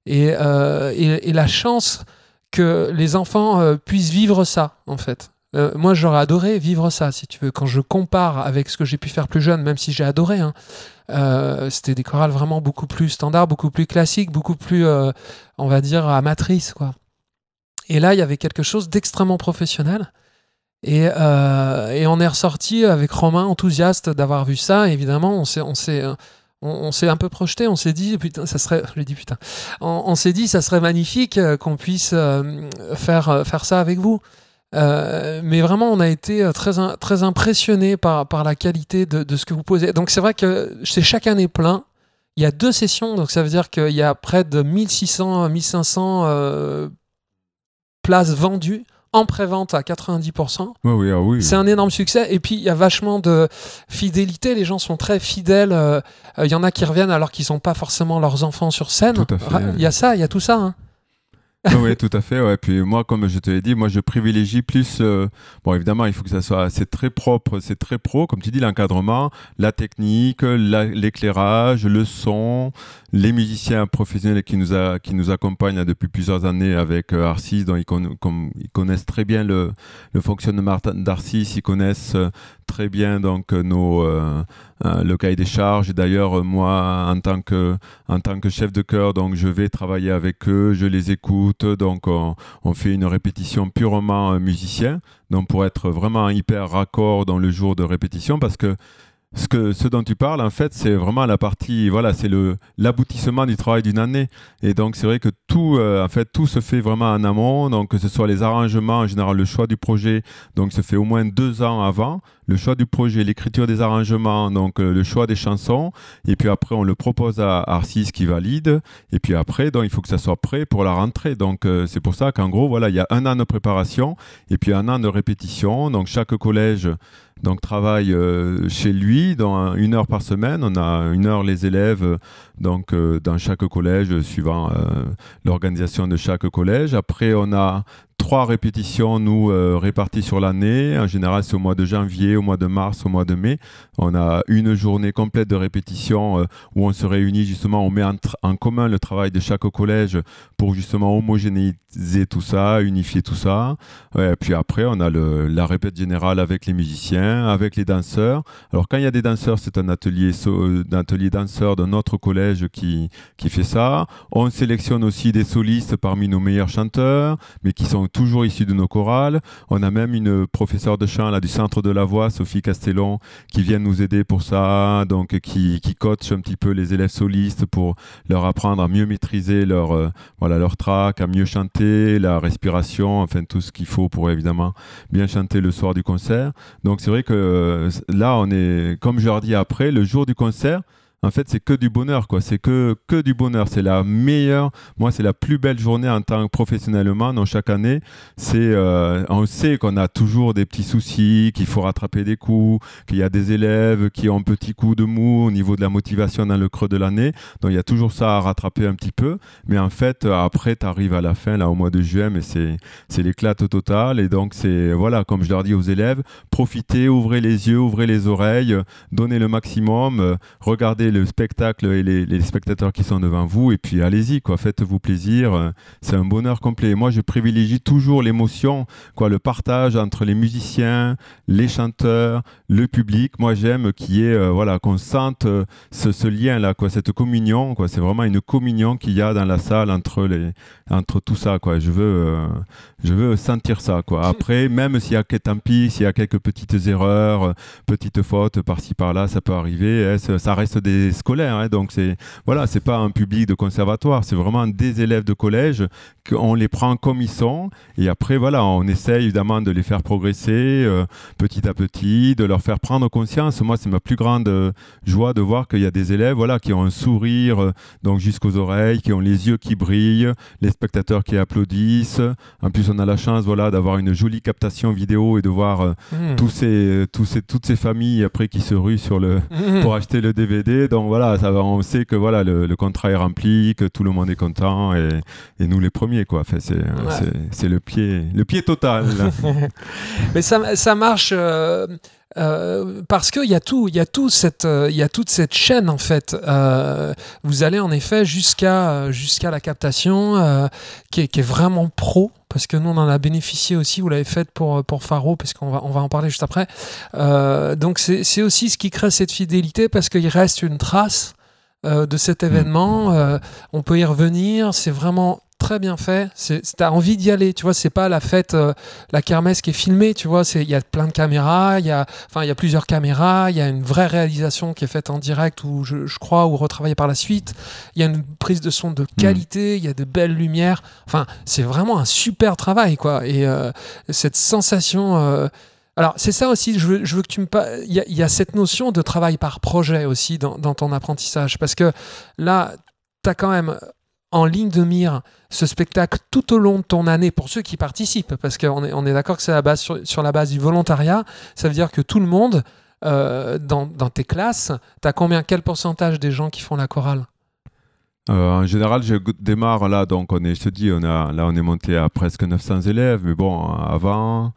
euh, et, et, la chance que les enfants euh, puissent vivre ça, en fait. Moi, j'aurais adoré vivre ça, si tu veux. Quand je compare avec ce que j'ai pu faire plus jeune, même si j'ai adoré, hein, c'était des chorales vraiment beaucoup plus standards, beaucoup plus classiques, beaucoup plus, on va dire, amatrices, quoi. Et là, il y avait quelque chose d'extrêmement professionnel. Et, euh, et, on est ressorti avec Romain enthousiaste d'avoir vu ça. évidemment, on s'est, on on, s'est un peu projeté. On s'est dit, putain, ça serait, je dit putain, on, s'est dit, ça serait magnifique euh, qu'on puisse euh, faire, faire ça avec vous. Mais vraiment, on a été très, très impressionné par, par la qualité de, de ce que vous posez. Donc, c'est vrai que c'est chaque année plein. Il y a deux sessions, donc ça veut dire qu'il y a près de 1600, 1500 places vendues en pré-vente à 90%. Ah oui, C'est un énorme succès. Et puis, il y a vachement de fidélité. Les gens sont très fidèles. Euh, il y en a qui reviennent alors qu'ils n'ont pas forcément leurs enfants sur scène. Il y a ça, il y a tout ça. Hein oui, tout à fait. Ouais. Puis moi, comme je te l'ai dit, moi, je privilégie plus. Euh, bon, évidemment, il faut que ça soit. C'est très propre, c'est très pro, comme tu dis, l'encadrement, la technique, l'éclairage, le son, les musiciens professionnels qui nous, a, qui nous accompagnent depuis plusieurs années avec euh, Arcis, dont ils, connaissent très bien le, le fonctionnement d'Arcis, ils connaissent euh, très bien donc nos euh, le cahier des charges. D'ailleurs, moi, en tant que chef de chœur, donc je vais travailler avec eux, je les écoute. Donc, on, fait une répétition purement musicien, donc pour être vraiment hyper raccord dans le jour de répétition, parce que ce, que, dont tu parles, en fait, c'est vraiment la partie, voilà, c'est l'aboutissement du travail d'une année. Et donc, c'est vrai que tout, euh, en fait, tout se fait vraiment en amont. Donc, que ce soit les arrangements, en général, le choix du projet, donc, se fait au moins deux ans avant. Le choix du projet, l'écriture des arrangements, donc euh, le choix des chansons. Et puis après, on le propose à Arcis qui valide. Et puis après, donc, il faut que ça soit prêt pour la rentrée. Donc, euh, c'est pour ça qu'en gros, voilà, il y a un an de préparation et puis un an de répétition. Donc, chaque collège donc travaille euh, chez lui dans une heure par semaine. On a une heure les élèves donc euh, dans chaque collège suivant euh, l'organisation de chaque collège. Après on a trois répétitions, nous, euh, réparties sur l'année. En général, c'est au mois de janvier, au mois de mars, au mois de mai. On a une journée complète de répétition euh, où on se réunit justement, on met en, commun le travail de chaque collège pour justement homogénéiser tout ça, unifier tout ça. et puis après, on a le, la répète générale avec les musiciens, avec les danseurs. Alors quand il y a des danseurs, c'est un atelier, atelier danseur de notre collège qui, qui fait ça. On sélectionne aussi des solistes parmi nos meilleurs chanteurs, mais qui sont toujours issus de nos chorales. On a même une professeure de chant là, du centre de la voix, Sophie Castellon, qui vient nous aider pour ça, donc qui, qui coach un petit peu les élèves solistes pour leur apprendre à mieux maîtriser leur, euh, voilà, track, à mieux chanter, la respiration, enfin tout ce qu'il faut pour évidemment bien chanter le soir du concert. Donc c'est vrai que euh, là, on est, comme je leur dis après, le jour du concert, en fait, c'est que du bonheur, quoi. C'est que, que du bonheur. C'est la meilleure, moi, c'est la plus belle journée en tant que professionnellement. Donc, chaque année, euh, on sait qu'on a toujours des petits soucis, qu'il faut rattraper des coups, qu'il y a des élèves qui ont un petit coup de mou au niveau de la motivation dans le creux de l'année. Donc, il y a toujours ça à rattraper un petit peu. Mais en fait, après, tu arrives à la fin, là, au mois de juin, mais c'est, c'est l'éclate total. Et donc, c'est, voilà, comme je leur dis aux élèves, profitez, ouvrez les yeux, ouvrez les oreilles, donnez le maximum, euh, le spectacle et les, spectateurs qui sont devant vous, et puis allez-y, quoi, faites-vous plaisir. C'est un bonheur complet. Moi, je privilégie toujours l'émotion, quoi, le partage entre les musiciens, les chanteurs, le public. Moi, j'aime qu'il est, euh, voilà, qu'on sente euh, ce, lien-là, quoi, cette communion, quoi. C'est vraiment une communion qu'il y a dans la salle entre les, entre tout ça, quoi. Je veux, euh, je veux sentir ça, quoi. Après, même s'il y a tant pis, s'il y a quelques petites erreurs, petites fautes par-ci par-là, ça peut arriver. Ça reste des scolaire. Hein, donc c'est voilà, c'est pas un public de conservatoire, c'est vraiment des élèves de collège qu'on les prend comme ils sont. Et après voilà, on essaye évidemment de les faire progresser euh, petit à petit, de leur faire prendre conscience. Moi, c'est ma plus grande euh, joie de voir qu'il y a des élèves voilà qui ont un sourire euh, donc jusqu'aux oreilles, qui ont les yeux qui brillent, les spectateurs qui applaudissent. En plus, on a la chance voilà d'avoir une jolie captation vidéo et de voir mmh. tous ces, tous ces, toutes ces familles après qui se ruent sur le mmh. pour acheter le DVD donc voilà, ça va, on sait que voilà, le, contrat est rempli, que tout le monde est content et, nous les premiers quoi. Enfin, c'est le pied, le pied total. Mais ça, ça marche. Euh, euh, parce qu'il y a tout, il y a tout cette, euh, il y a toute cette chaîne en fait. vous allez en effet jusqu'à jusqu'à la captation qui est, qui, est, vraiment pro parce que nous on en a bénéficié aussi. Vous l'avez fait pour pour Faro, parce qu'on va on va en parler juste après. Euh, donc c'est aussi ce qui crée cette fidélité parce qu'il reste une trace euh, de cet événement. Mm. Euh, on peut y revenir. C'est vraiment très bien fait. T'as envie d'y aller, tu vois. C'est pas la fête, euh, la kermesse qui est filmée, tu vois. Il y a plein de caméras, il y a, enfin, il y a plusieurs caméras, il y a une vraie réalisation qui est faite en direct ou je, crois ou retravaillée par la suite. Il y a une prise de son de mm. qualité, il y a de belles lumières. Enfin, c'est vraiment un super travail, quoi. Et euh, cette sensation. Euh, alors, c'est ça aussi, je veux, que tu me... Il y, a cette notion de travail par projet aussi dans, ton apprentissage. Parce que là, tu as quand même en ligne de mire ce spectacle tout au long de ton année pour ceux qui participent, parce qu'on est, d'accord que c'est sur, la base du volontariat, ça veut dire que tout le monde, euh, dans, tes classes, tu as combien, quel pourcentage des gens qui font la chorale? Euh, en général, je démarre là, donc on est, je on a, là on est monté à presque 900 élèves, mais bon, avant,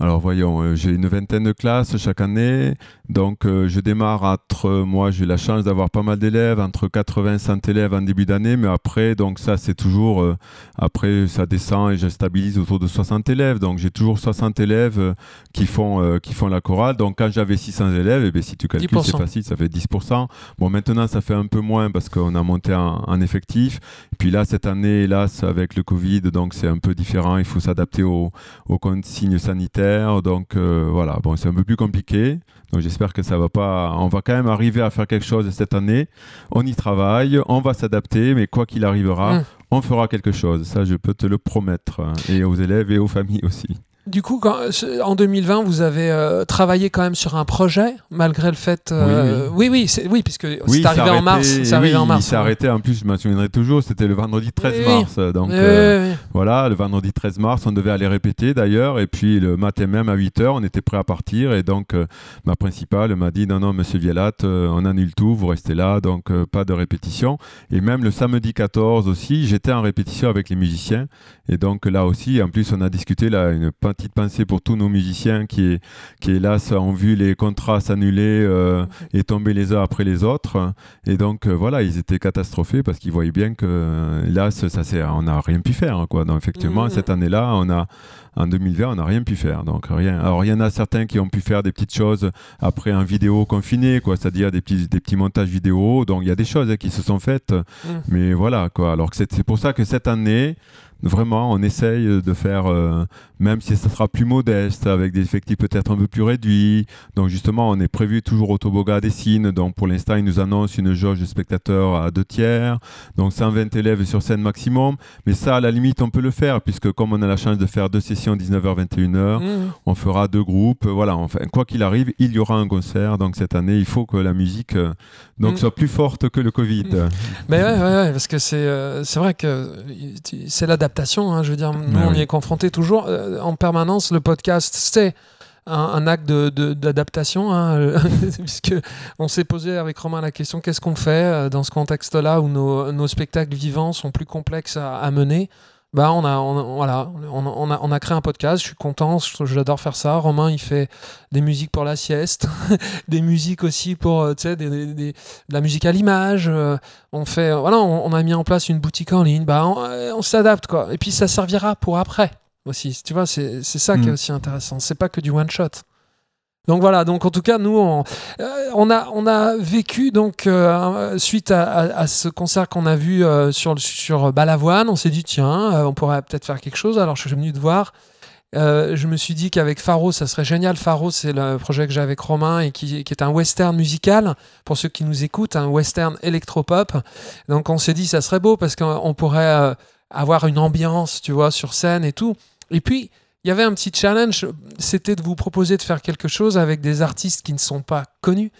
alors voyons, euh, j'ai une vingtaine de classes chaque année, donc euh, je démarre entre, moi j'ai la chance d'avoir pas mal d'élèves, entre 80 et 100 élèves en début d'année, mais après, donc ça c'est toujours, euh, après ça descend et je stabilise autour de 60 élèves, donc j'ai toujours 60 élèves qui, font, qui font la chorale, donc quand j'avais 600 élèves, et eh bien, si tu calcules c'est facile, ça fait 10%. Bon maintenant ça fait un peu moins parce qu'on a monté en, effectif, et puis là cette année, hélas avec le Covid, donc c'est un peu différent, il faut s'adapter aux, aux consignes sanitaires donc euh, voilà, bon, c'est un peu plus compliqué. Donc j'espère que ça va pas. On va quand même arriver à faire quelque chose cette année. On y travaille, on va s'adapter, mais quoi qu'il arrivera, mmh. on fera quelque chose. Ça, je peux te le promettre, et aux élèves et aux familles aussi. Du coup, quand, en 2020, vous avez euh, travaillé quand même sur un projet, malgré le fait. Euh, oui, oui, oui, oui, puisque c'est arrivé en mars. C'est arrivé en mars. Il s'est arrêté. En plus, je me souviendrai toujours. C'était le vendredi 13 mars. Donc euh, voilà, le vendredi 13 mars, on devait aller répéter d'ailleurs. Et puis le matin même à 8 h on était prêt à partir. Et donc ma principale m'a dit non, non, Monsieur Vielat, on annule tout. Vous restez là, donc pas de répétition. Et même le samedi 14 aussi, j'étais en répétition avec les musiciens. Et donc là aussi, en plus, on a discuté là une petite pensée pour tous nos musiciens qui, qui hélas, ont vu les contrats s'annuler euh, et tomber les uns après les autres. Et donc, euh, voilà, ils étaient catastrophés parce qu'ils voyaient bien que, hélas, ça, on n'a rien pu faire. Quoi. Donc, effectivement, mmh. cette année-là, on a, en 2020, on n'a rien pu faire. Donc, rien. Alors, il y en a certains qui ont pu faire des petites choses après un vidéo confiné, quoi, c'est-à-dire des petits, des petits montages vidéo. Donc, il y a des choses qui se sont faites. Mmh. Mais voilà, quoi. Alors, c'est pour ça que cette année, vraiment, on essaye de faire, euh, même si ça sera plus modeste, avec des effectifs peut-être un peu plus réduits. Donc justement, on est prévu toujours au Toboga des Cines. Donc pour l'instant, ils nous annoncent une jauge de spectateurs à deux tiers, donc 120 élèves sur scène maximum. Mais ça, à la limite, on peut le faire, puisque comme on a la chance de faire deux sessions 19h, 21h, mmh. on fera deux groupes. Voilà, enfin, quoi qu'il arrive, il y aura un concert. Donc cette année, il faut que la musique euh, donc, mmh. soit plus forte que le Covid. Mmh. Mais ouais, ouais, parce que c'est euh, c'est vrai que c'est l'adaptation. Hein, je veux dire, nous, on y est confronté toujours. Euh, en permanence. Le podcast, c'est un, acte d'adaptation, de, hein, puisque on s'est posé avec Romain la question qu'est-ce qu'on fait dans ce contexte-là où nos, nos, spectacles vivants sont plus complexes à mener? Bah on a, on, voilà, on, a, on a créé un podcast, je suis content, j'adore faire ça. Romain, il fait des musiques pour la sieste, des musiques aussi pour, euh, tu sais, des, de la musique à l'image. Euh, on fait, voilà, on, a mis en place une boutique en ligne, bah on, euh, s'adapte, quoi. Et puis ça servira pour après aussi, tu vois, c'est ça qui est mm. aussi intéressant. C'est pas que du one-shot. Donc voilà, donc en tout cas, nous, on, euh, a, on a vécu, donc, euh, suite à, ce concert qu'on a vu euh, sur, sur Balavoine, on s'est dit, tiens, on pourrait peut-être faire quelque chose. Alors je suis venu te voir. je me suis dit qu'avec Faro, ça serait génial. Faro, c'est le projet que j'ai avec Romain et qui, qui, est un western musical, pour ceux qui nous écoutent, un western électropop. Donc on s'est dit, ça serait beau parce qu'on pourrait avoir une ambiance, tu vois, sur scène et tout. Et puis, il y avait un petit challenge, c'était de vous proposer de faire quelque chose avec des artistes qui ne sont pas connus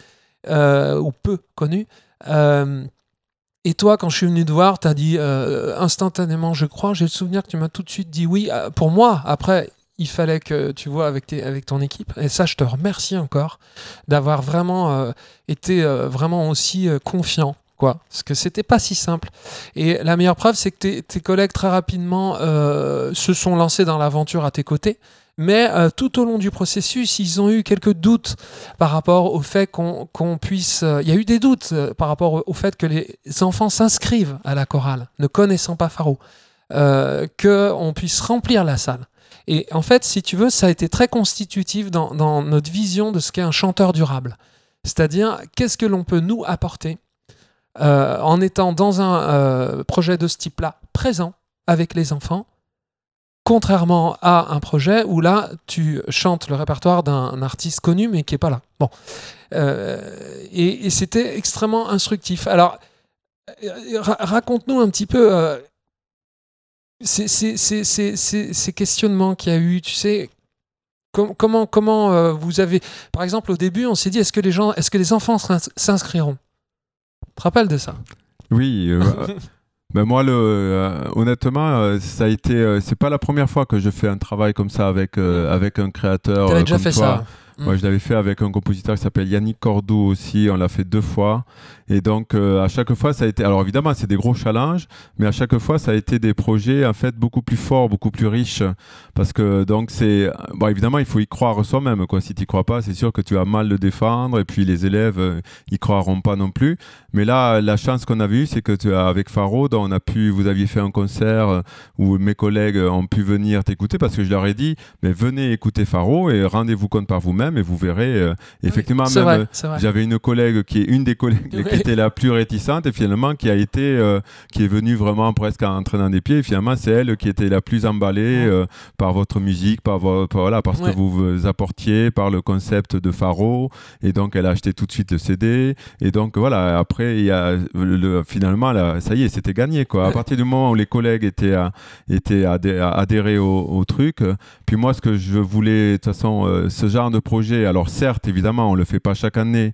euh, ou peu connus. Euh, et toi, quand je suis venu te voir, tu as dit euh, instantanément, je crois, j'ai le souvenir que tu m'as tout de suite dit oui. Pour moi, après, il fallait que tu vois avec, tes, avec ton équipe. Et ça, je te remercie encore d'avoir vraiment été vraiment aussi confiant quoi? Parce que c'était pas si simple. Et la meilleure preuve, c'est que tes, collègues très rapidement euh, se sont lancés dans l'aventure à tes côtés. Mais euh, tout au long du processus, ils ont eu quelques doutes par rapport au fait qu'on puisse. Euh, il y a eu des doutes par rapport au, fait que les enfants s'inscrivent à la chorale, ne connaissant pas Faro, qu'on puisse remplir la salle. Et en fait, si tu veux, ça a été très constitutif dans, dans notre vision de ce qu'est un chanteur durable. C'est-à-dire, qu'est-ce que l'on peut nous apporter euh, en étant dans un euh, projet de ce type-là présent avec les enfants, contrairement à un projet où là, tu chantes le répertoire d'un artiste connu mais qui n'est pas là. Bon. Euh, et, c'était extrêmement instructif. Alors, raconte-nous un petit peu ces, questionnements qu'il y a eu, tu sais. comment, comment vous avez. Par exemple, au début, on s'est dit est-ce que, est-ce que les enfants s'inscriront? Te rappelles de ça? Oui. Euh, ben moi, le, euh, honnêtement, euh, ça a été. c'est pas la première fois que je fais un travail comme ça avec, avec un créateur. Tu avais déjà fait ça moi, je l'avais fait avec un compositeur qui s'appelle Yannick Cordoue aussi. On l'a fait deux fois. Et donc, euh, à chaque fois, ça a été. Alors, évidemment, c'est des gros challenges, mais à chaque fois, ça a été des projets, en fait, beaucoup plus forts, beaucoup plus riches. Parce que, donc, c'est. Bon, évidemment, il faut y croire soi-même, quoi. Si tu n'y crois pas, c'est sûr que tu vas mal le défendre. Et puis, les élèves, euh, ils croiront pas non plus. Mais là, la chance qu'on a eue, c'est que tu, avec Faro, on a pu. Vous aviez fait un concert euh, où mes collègues ont pu venir t'écouter parce que je leur ai dit, mais venez écouter Faro et rendez-vous compte par vous-même et vous verrez. effectivement, même. J'avais une collègue qui est une des collègues était la plus réticente et finalement qui a été, euh, qui est venue vraiment presque en traînant des pieds. Et finalement, c'est elle qui était la plus emballée euh, par votre musique, par, voilà, parce que vous vous apportiez, par le concept de Faro. Et donc, elle a acheté tout de suite le CD. Et donc, voilà, après, il y a le, finalement, là, ça y est, c'était gagné. Quoi. À partir du moment où les collègues étaient, à, étaient adhérés au, au, truc, puis moi, ce que je voulais, de toute façon, euh, ce genre de projet, alors certes, évidemment, on le fait pas chaque année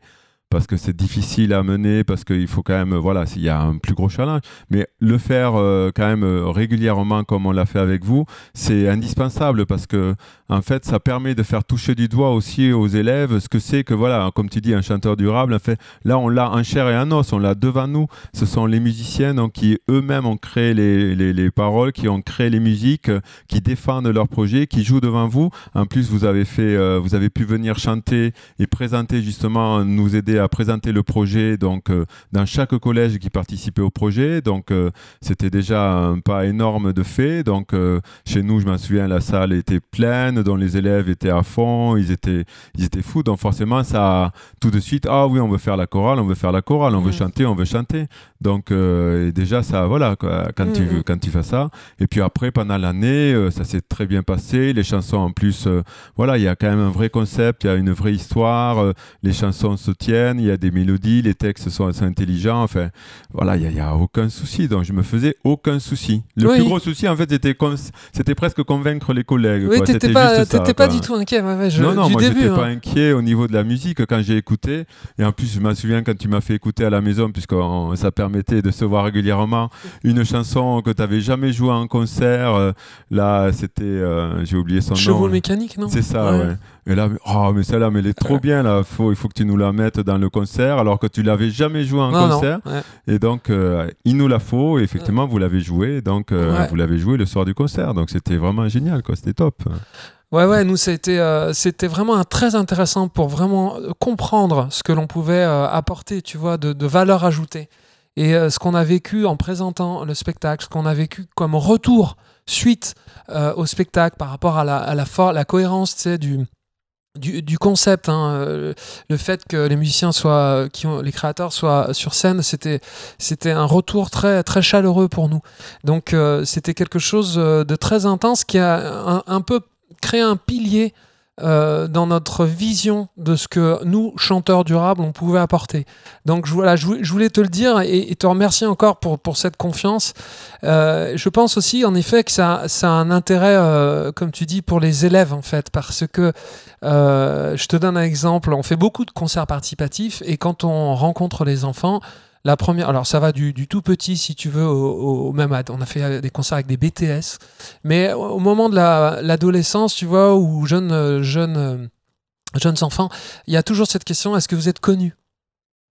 parce que c'est difficile à mener, parce qu'il faut quand même, voilà, s'il y a un plus gros challenge. Mais le faire euh, quand même euh, régulièrement comme on l'a fait avec vous, c'est indispensable parce que en fait, ça permet de faire toucher du doigt aussi aux élèves ce que c'est que, voilà, comme tu dis, un chanteur durable. En fait, là, on l'a en chair et en os, on l'a devant nous. Ce sont les musiciens donc, qui eux-mêmes ont créé les, les, les, paroles, qui ont créé les musiques, qui défendent leur projet, qui jouent devant vous. En plus, vous avez fait, euh, vous avez pu venir chanter et présenter justement, nous aider à à présenter le projet donc dans chaque collège qui participait au projet. Donc c'était déjà un pas énorme de fait. Donc chez nous, je m'en souviens, la salle était pleine, dont les élèves étaient à fond, ils étaient, ils étaient fous. Donc forcément, ça, tout de suite, ah oui, on veut faire la chorale, on veut faire la chorale, on veut chanter, on veut chanter. Donc déjà, ça, voilà, quand, tu, quand tu fais ça. Et puis après, pendant l'année, ça s'est très bien passé. Les chansons, en plus, voilà, il y a quand même un vrai concept, il y a une vraie histoire, les chansons se tiennent, il y a des mélodies, les textes sont assez intelligents. Enfin, voilà, il n'y a, aucun souci. Donc, je me faisais aucun souci. Le plus gros souci, en fait, c'était, c'était presque convaincre les collègues. Oui, t'étais pas, pas du tout inquiet. non, non, moi, j'étais pas hein. inquiet au niveau de la musique quand j'ai écouté. Et en plus, je me souviens quand tu m'as fait écouter à la maison, puisque ça permettait de se voir régulièrement, une chanson que tu n'avais jamais jouée en concert. Euh, là, c'était, euh, j'ai oublié son Chevaux nom. mécanique, non? C'est ça, ouais. Et là, oh, mais celle-là, mais elle est trop bien, là. Faut, il faut que tu nous la mettes dans le concert, alors que tu l'avais jamais joué en concert. Et donc, euh, il nous la faut. Et effectivement, vous l'avez joué. Donc, euh, vous l'avez joué le soir du concert. Donc, c'était vraiment génial, quoi. C'était top. Ouais, ouais, nous, c'était, euh, vraiment très intéressant pour vraiment comprendre ce que l'on pouvait apporter, tu vois, de, de valeur ajoutée. Et ce qu'on a vécu en présentant le spectacle, ce qu'on a vécu comme retour suite au spectacle par rapport à la, à la, la cohérence, tu sais, du concept, hein, euh, le fait que les musiciens soient, qui ont, les créateurs soient sur scène, c'était, c'était un retour très, très chaleureux pour nous. Donc euh, c'était quelque chose euh, de très intense qui a un peu créé un pilier euh, dans notre vision de ce que nous, chanteurs durables, on pouvait apporter. Donc voilà, je, voulais te le dire et, te remercier encore pour, pour cette confiance. Euh, je pense aussi, en effet, que ça, a un intérêt, euh, comme tu dis, pour les élèves, en fait, parce que je te donne un exemple, on fait beaucoup de concerts participatifs et quand on rencontre les enfants, la première, alors ça va du, tout petit, si tu veux, au, même. On a fait des concerts avec des BTS, mais au moment de l'adolescence, tu vois, ou jeunes, jeunes, jeunes enfants, il y a toujours cette question est-ce que vous êtes connu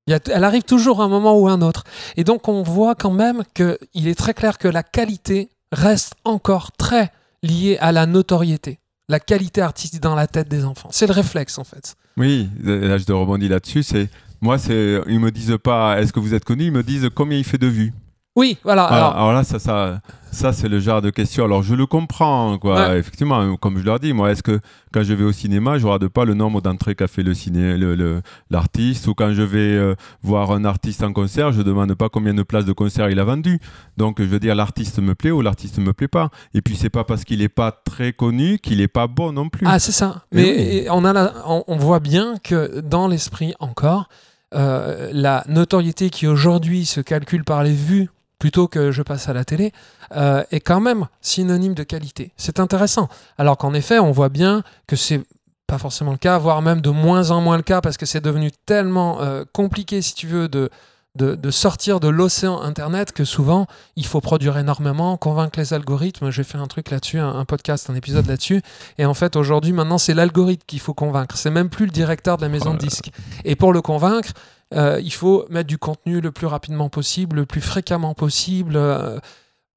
elle arrive toujours à un moment ou à un autre. Et donc on voit quand même qu'il est très clair que la qualité reste encore très liée à la notoriété. La qualité artistique dans la tête des enfants. C'est le réflexe en fait. Oui, là je te rebondis là-dessus. C'est moi, c'est, ils me disent pas est-ce que vous êtes connu, ils me disent combien il fait de vues. Oui, voilà. alors... là, ça, ça, ça c'est le genre de question. Alors, je le comprends, quoi. Effectivement, comme je leur dis, moi, est-ce que quand je vais au cinéma, je regarde pas le nombre d'entrées qu'a fait le ciné, le, l'artiste, ou quand je vais euh, voir un artiste en concert, je demande pas combien de places de concert il a vendu. Donc, je veux dire, l'artiste me plaît ou l'artiste me plaît pas. Et puis, c'est pas parce qu'il est pas très connu qu'il est pas bon non plus. Ah, c'est ça. Mais on a, on voit bien que dans l'esprit encore euh, la notoriété qui aujourd'hui se calcule par les vues plutôt que je passe à la télé, euh, est quand même synonyme de qualité. C'est intéressant. Alors qu'en effet, on voit bien que c'est pas forcément le cas, voire même de moins en moins le cas, parce que c'est devenu tellement euh, compliqué, si tu veux, de, de, sortir de l'océan Internet que souvent il faut produire énormément, convaincre les algorithmes. J'ai fait un truc là-dessus, un, podcast, un épisode là-dessus. Et en fait, aujourd'hui, maintenant, c'est l'algorithme qu'il faut convaincre. C'est même plus le directeur de la maison de disque. Et pour le convaincre, euh, il faut mettre du contenu le plus rapidement possible, le plus fréquemment possible. Euh.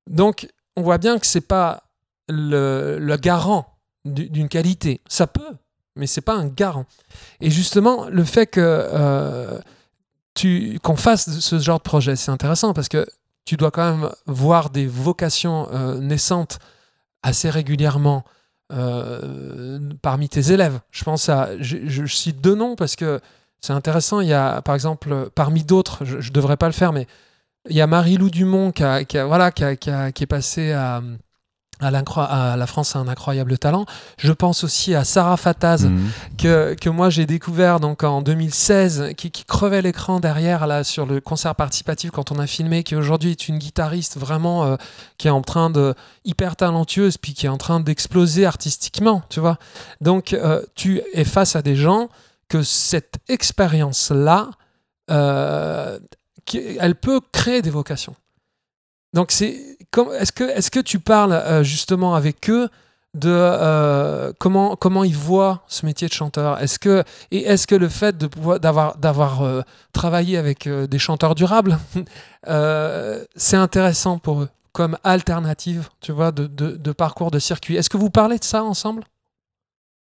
donc, on voit bien que c'est pas le, le garant d'une qualité. Ça peut, mais c'est pas un garant. Et justement, le fait que euh, qu'on fasse ce genre de projet. C'est intéressant parce que tu dois quand même voir des vocations euh, naissantes assez régulièrement euh, parmi tes élèves. Je pense à, je, cite deux noms parce que c'est intéressant. Il y a, par exemple, parmi d'autres, je ne devrais pas le faire, mais il y a Marie-Lou Dumont qui, qui est passée à à, la France a un incroyable talent. Je pense aussi à Sarah Fataz, mhm. que, que moi j'ai découvert donc en 2016, qui, qui crevait l'écran derrière là, sur le concert participatif quand on a filmé, qui aujourd'hui est une guitariste vraiment euh, qui est en train de hyper talentueuse, puis qui est en train d'exploser artistiquement, tu vois. Donc euh, tu es face à des gens que cette expérience-là, euh, elle peut créer des vocations. Donc est-ce que, tu parles euh, justement avec eux de euh, comment, comment ils voient ce métier de chanteur? Et est-ce que le fait d'avoir, euh, travaillé avec des chanteurs durables, c'est intéressant pour eux comme alternative, tu vois, de parcours de circuit? Est-ce que vous parlez de ça ensemble?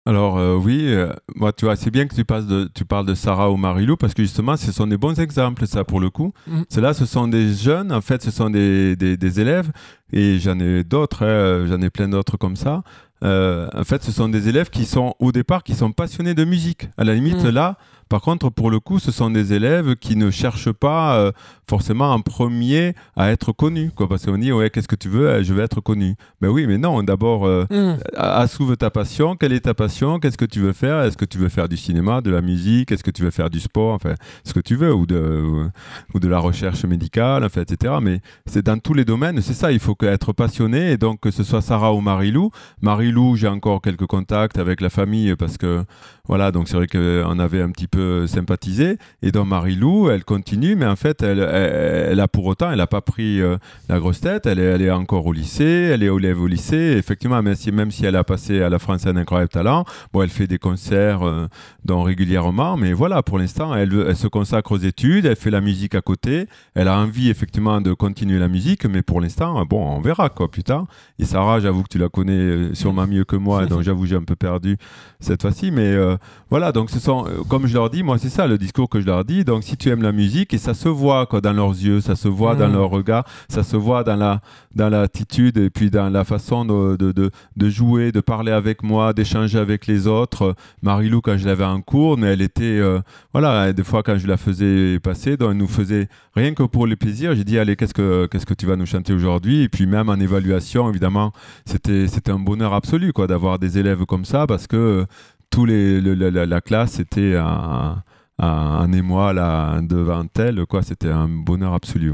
Alors euh, oui, euh, tu vois, c'est bien que tu, passes de, tu parles de Sarah ou Marilou parce que justement ce sont des bons exemples ça pour le coup. Mm. Ceux-là ce sont des jeunes, en fait ce sont des, des, des élèves et j'en ai d'autres, hein, j'en ai plein d'autres comme ça. Euh, en fait ce sont des élèves qui sont au départ qui sont passionnés de musique. À la limite Mm. là, par contre pour le coup ce sont des élèves qui ne cherchent pas euh, forcément en premier à être connus. Quoi, parce qu'on dit ouais qu'est-ce que tu veux, Euh, je veux être connu. Mais oui mais non, d'abord... euh, Mm. Assouve ta passion. Quelle est ta passion? Qu'est-ce que tu veux faire? Est-ce que tu veux faire du cinéma, de la musique? Est-ce que tu veux faire du sport? Enfin, ce que tu veux, ou de, ou, ou de la recherche médicale, enfin, etc. Mais c'est dans tous les domaines, c'est ça. Il faut être passionné. Et donc, que ce soit Sarah ou Marilou. Marilou, j'ai encore quelques contacts avec la famille parce que, voilà, donc c'est vrai qu'on avait un petit peu sympathisé. Et donc, Marilou, elle continue, mais en fait, elle, elle, a pour autant, elle n'a pas pris euh, la grosse tête. Elle est, elle est encore au lycée, elle est élève au lycée. Effectivement, même si, même si elle a passé à la France un incroyable talent, bon, elle fait des concerts euh, donc, régulièrement, mais voilà, pour l'instant, elle, elle se consacre aux études, elle fait la musique à côté. Elle a envie, effectivement, de continuer la musique, mais pour l'instant, bon, on verra, quoi, plus tard. Et Sarah, j'avoue que tu la connais euh, sûrement mieux que moi, donc j'avoue, j'ai un peu perdu cette fois-ci, mais euh, voilà, donc ce sont, euh, comme je leur dis, moi, c'est ça le discours que je leur dis. Donc, si tu aimes la musique, et ça se voit, quoi, dans leurs yeux, ça se voit dans Mm. leur regard, ça se voit dans la, dans l'attitude et puis dans la façon de, de, de, de jouer, de parler avec moi, d'échanger avec les autres. Marilou, quand je l'avais en cours, mais elle était, euh, voilà, des fois quand je la faisais passer, donc elle nous faisait rien que pour le plaisir. J'ai dit, allez, qu'est-ce que, qu'est-ce que tu vas nous chanter aujourd'hui? Et puis même en évaluation, évidemment, c'était, c'était un bonheur absolu, quoi, d'avoir des élèves comme ça parce que tous les, le- la, la- la classe était un, émoi là, devant elle, quoi. C'était un bonheur absolu.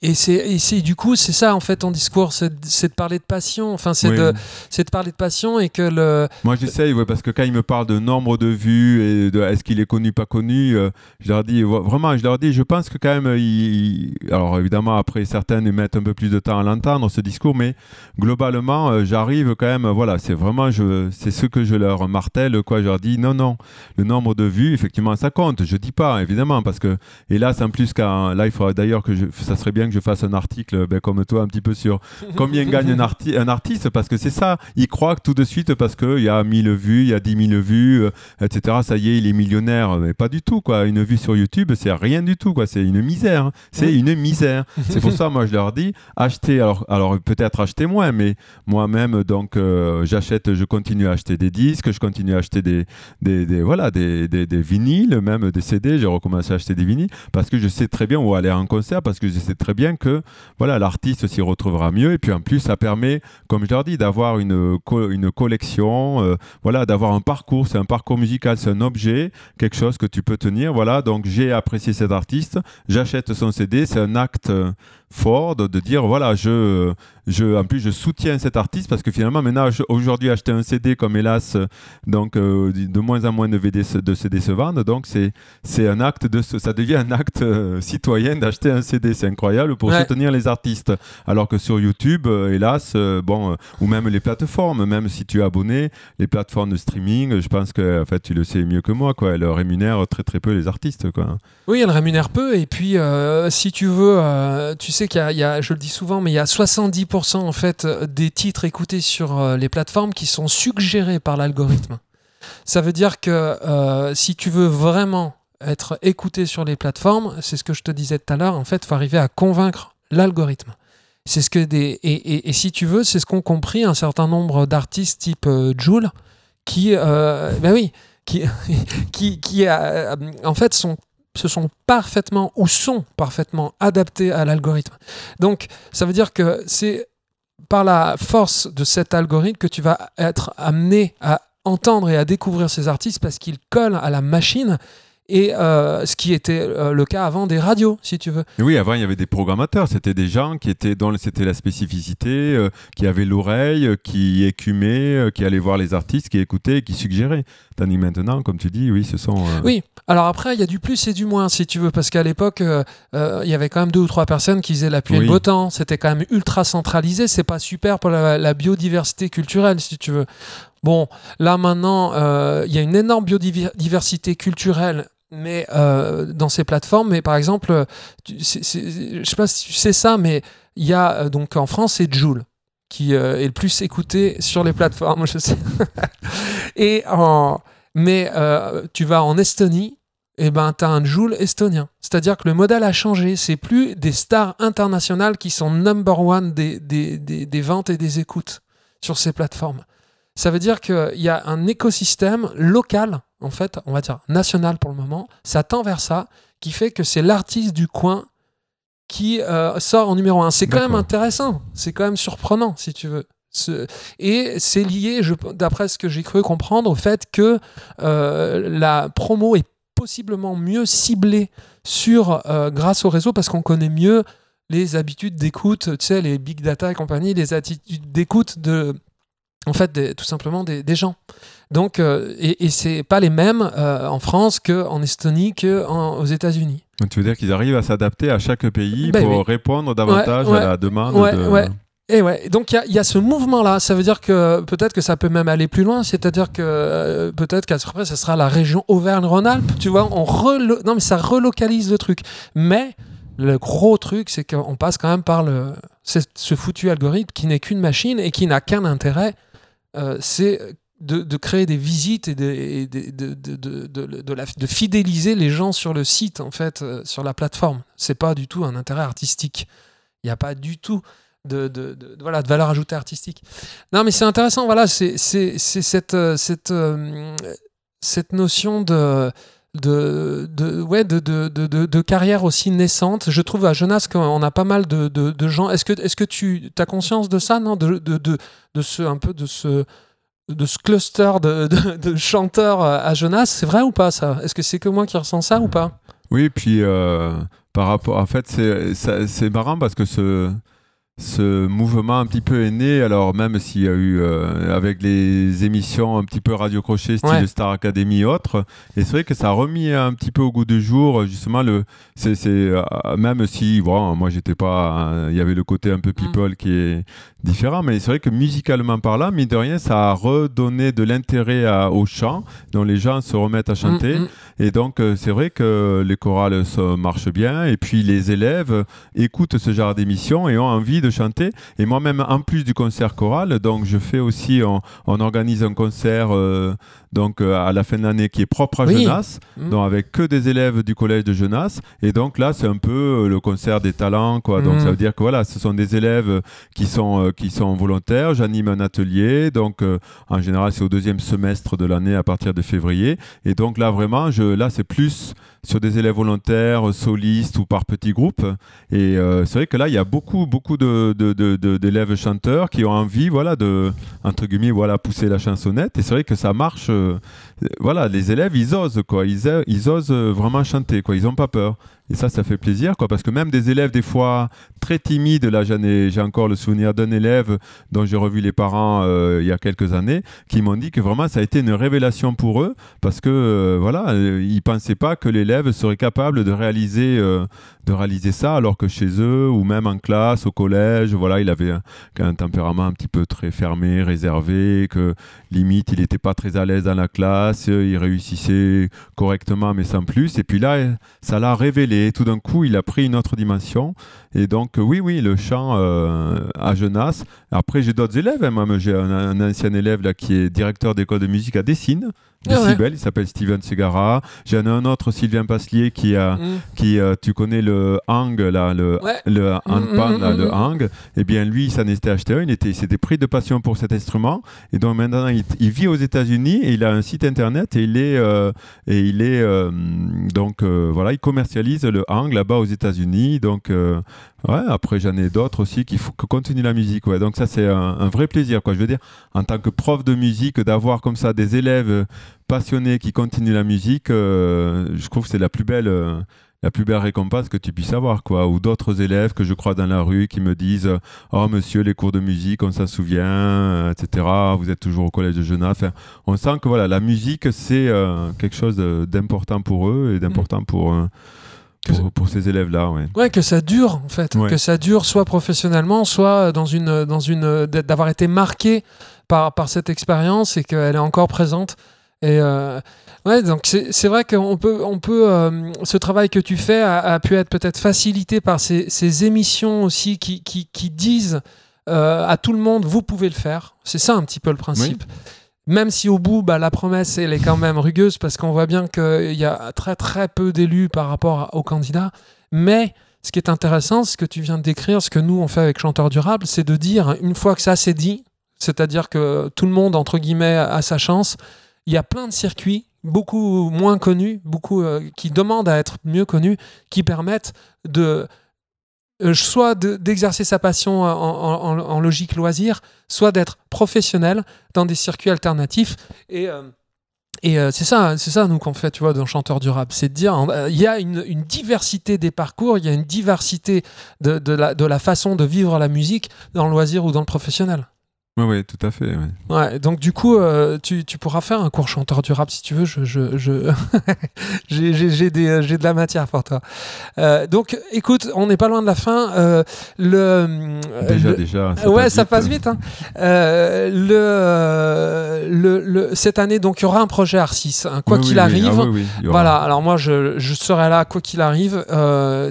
Et c'est, du coup, c'est ça en fait ton discours, c'est, de parler de passion. Enfin, c'est Oui. de, c'est de parler de passion et que le. Moi, j'essaye, ouais, parce que quand ils me parlent de nombre de vues et de est-ce qu'il est connu, pas connu, euh, je leur dis, vraiment, je leur dis, je pense que quand même, ils- ils- alors évidemment, après, certains ils mettent un peu plus de temps à l'entendre, ce discours, mais globalement, euh, j'arrive quand même, voilà, c'est vraiment, je, c'est ce que je leur martèle, quoi, je leur dis, non, non, le nombre de vues, effectivement, ça compte, je dis pas, évidemment, parce que, hélas, en plus, quand, là, il faudrait d'ailleurs que je, ça serait bien que je fasse un article, ben, comme toi, un petit peu sur combien gagne un, arti- un artiste parce que c'est ça. Il croit que tout de suite parce qu'il y a 1000 vues il y a 10 000 vues euh, etc ça y est il est millionnaire mais pas du tout quoi. Une vue sur YouTube c'est rien du tout quoi. C'est une misère hein. c'est une misère. C'est pour ça moi je leur dis achetez alors, alors peut-être acheter moins mais moi-même donc euh, j'achète je continue à acheter des disques je continue à acheter des, des, des- voilà des, des, des vinyles même des CD j'ai recommencé à acheter des vinyles parce que je sais très bien ou aller en concert parce que je sais très bien que voilà, l'artiste s'y retrouvera mieux. Et puis en plus, ça permet, comme je leur dis, d'avoir une, une collection, euh, voilà, d'avoir un parcours. C'est un parcours musical, c'est un objet, quelque chose que tu peux tenir. Voilà, donc j'ai apprécié cet artiste, j'achète son CD, c'est un acte fort de, de dire voilà, je, je, en plus, je soutiens cet artiste parce que finalement, maintenant, aujourd'hui, acheter un CD, comme hélas, donc euh, de moins en moins de, VD de CD se vendent, donc c'est un acte de ça devient un acte euh, citoyen d'acheter un CD c'est incroyable pour Ouais. soutenir les artistes alors que sur YouTube euh, hélas euh, bon euh, ou même les plateformes même si tu es abonné les plateformes de streaming je pense que en fait tu le sais mieux que moi quoi elles rémunèrent très très peu les artistes quoi Oui, elle rémunère peu. Et puis, si tu veux, tu sais qu'il y y a- je le dis souvent, mais il y a 70% en fait des titres écoutés sur les plateformes qui sont suggérés par l'algorithme. Ça veut dire que si tu veux vraiment être écouté sur les plateformes, c'est ce que je te disais tout à l'heure, en fait, il faut arriver à convaincre l'algorithme. C'est ce que des et, et- si tu veux, c'est ce qu'ont compris un certain nombre d'artistes type euh, Joule, qui, euh, ben oui, qui, qui, qui euh, en fait sont se sont parfaitement ou sont parfaitement adaptés à l'algorithme. Donc, ça veut dire que c'est par la force de cet algorithme que tu vas être amené à entendre et à découvrir ces artistes parce qu'ils collent à la machine et euh, ce qui était euh, le cas avant des radios, si tu veux. Oui, avant il y avait des programmateurs, c'était des gens qui étaient dans c'était la spécificité, euh, qui avaient l'oreille, euh, qui écumaient, euh, qui allaient voir les artistes, qui écoutaient, qui suggéraient. Tandis maintenant, comme tu dis, oui, ce sont. euh, Oui, alors après, il y a du plus et du moins, si tu veux, parce qu'à l'époque, il y avait quand même deux ou trois personnes qui faisaient la pluie et Oui. le beau temps. C'était quand même ultra centralisé. C'est pas super pour la, la biodiversité culturelle, si tu veux. Bon, là maintenant, euh, il y a une énorme biodiversité culturelle. Mais euh, dans ces plateformes, mais par exemple, je sais pas si tu sais ça, mais il y a euh, donc en France, c'est Joule qui euh, est le plus écouté sur les plateformes, je sais. Et en, mais tu vas en Estonie, et ben tu as un Joule estonien. C'est-à-dire que le modèle a changé. C'est plus des stars internationales qui sont number one des, des, des, des ventes et des écoutes sur ces plateformes. Ça veut dire qu'il y a un écosystème local, en fait, on va dire national pour le moment, ça tend vers ça, qui fait que c'est l'artiste du coin qui euh, sort en numéro un. C'est quand même intéressant, c'est quand même surprenant, si tu veux. Ce- Et c'est lié, d'après ce que j'ai cru comprendre, au fait que euh, la promo est possiblement mieux ciblée sur, euh, grâce au réseau parce qu'on connaît mieux les habitudes d'écoute, tu sais, les big data et compagnie, les attitudes d'écoute de, en fait, des- tout simplement des, des gens. Donc, euh, et, et c'est pas les mêmes euh, en France qu'en Estonie qu'aux États-Unis. Donc, tu veux dire qu'ils arrivent à s'adapter à chaque pays Ben pour oui. répondre davantage Ouais, ouais. à la demande Ouais, de... Et ouais, donc il y a- il y, a ce mouvement-là. Ça veut dire que peut-être que ça peut même aller plus loin. C'est-à-dire que euh, peut-être qu'après, ça sera la région Auvergne-Rhône-Alpes. Tu vois, on relo- non mais ça relocalise le truc. Mais le gros truc, c'est qu'on passe quand même par le ce foutu algorithme qui n'est qu'une machine et qui n'a qu'un intérêt, euh, c'est de, créer des visites et, de, de, de, de- fidéliser les gens sur le site, en fait, euh, sur la plateforme. C'est pas du tout un intérêt artistique. Il n'y a pas du tout de, voilà, de valeur ajoutée artistique. Non, mais c'est intéressant, voilà, c'est cette, euh, cette, euh, cette notion de, de, de, ouais, de, de, de, carrière aussi naissante. Je trouve à Jonas qu'on a pas mal de, gens. Est-ce que, est que tu as conscience de ça, non de, de ce, un peu de ce de ce cluster de, de, chanteurs à Jonas, c'est vrai ou pas ça? Est-ce que c'est que moi qui ressens ça ou pas? Oui, puis euh, par rapport, en fait, c'est marrant parce que ce ce mouvement un petit peu est né. Alors même s'il y a eu euh, avec les émissions un petit peu radio crochet, style Ouais. Star Academy et autres, et c'est vrai que ça a remis un petit peu au goût du jour justement le. C'est euh, même si bon, moi j'étais pas, il y avait le côté un peu people qui est différent, mais c'est vrai que musicalement parlant, mine de rien, ça a redonné de l'intérêt au chant, dont les gens se remettent à chanter. Mm, mm. Et donc, euh, c'est vrai que les chorales ça marchent bien. Et puis, les élèves écoutent ce genre d'émission et ont envie de chanter. Et moi-même, en plus du concert choral, donc je fais aussi, on, on organise un concert euh, donc euh, à la fin de l'année qui est propre à Oui. Genasse, Mm. donc avec que des élèves du collège de Genasse. Et donc là, c'est un peu euh, le concert des talents, quoi. Donc ça veut dire que voilà, ce sont des élèves qui sont qui sont volontaires. J'anime un atelier, donc en général, c'est au deuxième semestre de l'année à partir de février. Et donc là, vraiment, je, là, c'est plus sur des élèves volontaires, euh, solistes ou par petits groupes. Et euh, c'est vrai que là, il y a beaucoup, beaucoup de, de- d'élèves chanteurs qui ont envie, voilà, de, entre guillemets, voilà, pousser la chansonnette. Et c'est vrai que ça marche. Voilà, les élèves, ils osent, quoi. Ils, osent euh, vraiment chanter, quoi. Ils n'ont pas peur. Et ça, ça fait plaisir. Parce que même des élèves, des fois, très timides, là, j'ai encore le souvenir d'un élève dont j'ai revu les parents euh, il y a quelques années, qui m'ont dit que vraiment, ça a été une révélation pour eux. Parce que, euh, voilà, ils pensaient pas que l'élève serait capable de réaliser, de réaliser ça, alors que chez eux, ou même en classe, au collège, voilà, il avait un, un tempérament un petit peu très fermé, réservé, que limite, il n'était pas très à l'aise dans la classe, il réussissait correctement, mais sans plus. Et puis là, ça l'a révélé. Tout d'un coup, il a pris une autre dimension. Et donc, oui, oui, le chant euh, à Genasse. Après, j'ai d'autres élèves. hein. J'ai un, ancien élève là, qui est directeur d'école de musique à Dessine, Ouais. Il s'appelle Steven Segara. J'en ai un autre, Sylvain Paslier, qui a Mm. qui, euh, tu connais le hang, là, le, Ouais. le handpan, Mm, là, mm, le mm. hang, eh bien, lui, il s'en était acheté un, il était, il s'était pris de passion pour cet instrument, et donc maintenant, il, il vit aux États-Unis, et il a un site internet, et il est, euh, et il est, euh, donc, euh, voilà, il commercialise le hang là-bas aux États-Unis, donc, ouais, après, j'en ai d'autres aussi qui faut que continue la musique, ouais, donc ça, c'est un, un vrai plaisir, quoi, je veux dire, en tant que prof de musique, d'avoir comme ça des élèves euh, passionnés qui continuent la musique, euh, je trouve que c'est la plus belle, euh, la plus belle récompense que tu puisses avoir, quoi. Ou d'autres élèves que je crois dans la rue qui me disent Oh, monsieur, les cours de musique, on s'en souvient, etc. Vous êtes toujours au collège de. Enfin, on sent que voilà, la musique, c'est euh, quelque chose d'important pour eux et d'important pour, euh, pour, pour ces élèves-là. Ouais. Ouais, que ça dure en fait, Ouais. que ça dure soit professionnellement, soit dans une dans une d'avoir été marqué par par cette expérience et qu'elle est encore présente. Et euh, ouais, donc c'est vrai qu'on peut on peut euh, ce travail que tu fais a, a pu être peut-être facilité par ces, ces émissions aussi qui qui, qui disent euh, à tout le monde vous pouvez le faire. C'est ça un petit peu le principe. Même si au bout, bah, la promesse, elle est quand même rugueuse parce qu'on voit bien qu'il y a très très peu d'élus par rapport aux candidats. Mais ce qui est intéressant, ce que tu viens de décrire, ce que nous on fait avec Chanteur Durable, c'est de dire, une fois que ça c'est dit, c'est-à-dire que tout le monde, entre guillemets, a sa chance, il y a plein de circuits beaucoup moins connus, beaucoup euh, qui demandent à être mieux connus, qui permettent de soit d'exercer sa passion en, logique loisir, soit d'être professionnel dans des circuits alternatifs. Et, euh, euh, c'est ça, c'est ça nous qu'on fait, tu vois, dans chanteur durable, c'est de dire, il y a une, diversité des parcours, il y a une diversité de, la, de la façon de vivre la musique dans le loisir ou dans le professionnel. Oui, oui, tout à fait. Ouais, donc du coup, euh, tu, tu, pourras faire un cours chanteur du rap si tu veux. Je, je, je... j'ai de la matière pour toi. Euh, donc, écoute, on n'est pas loin de la fin. Euh, le, déjà, déjà. Ça ouais, ça passe vite. Hein. le, le, le, cette année, donc, il y aura un projet Arcis. Hein, quoi qu'il arrive. Ah voilà. Alors moi, je, je, serai là quoi qu'il arrive.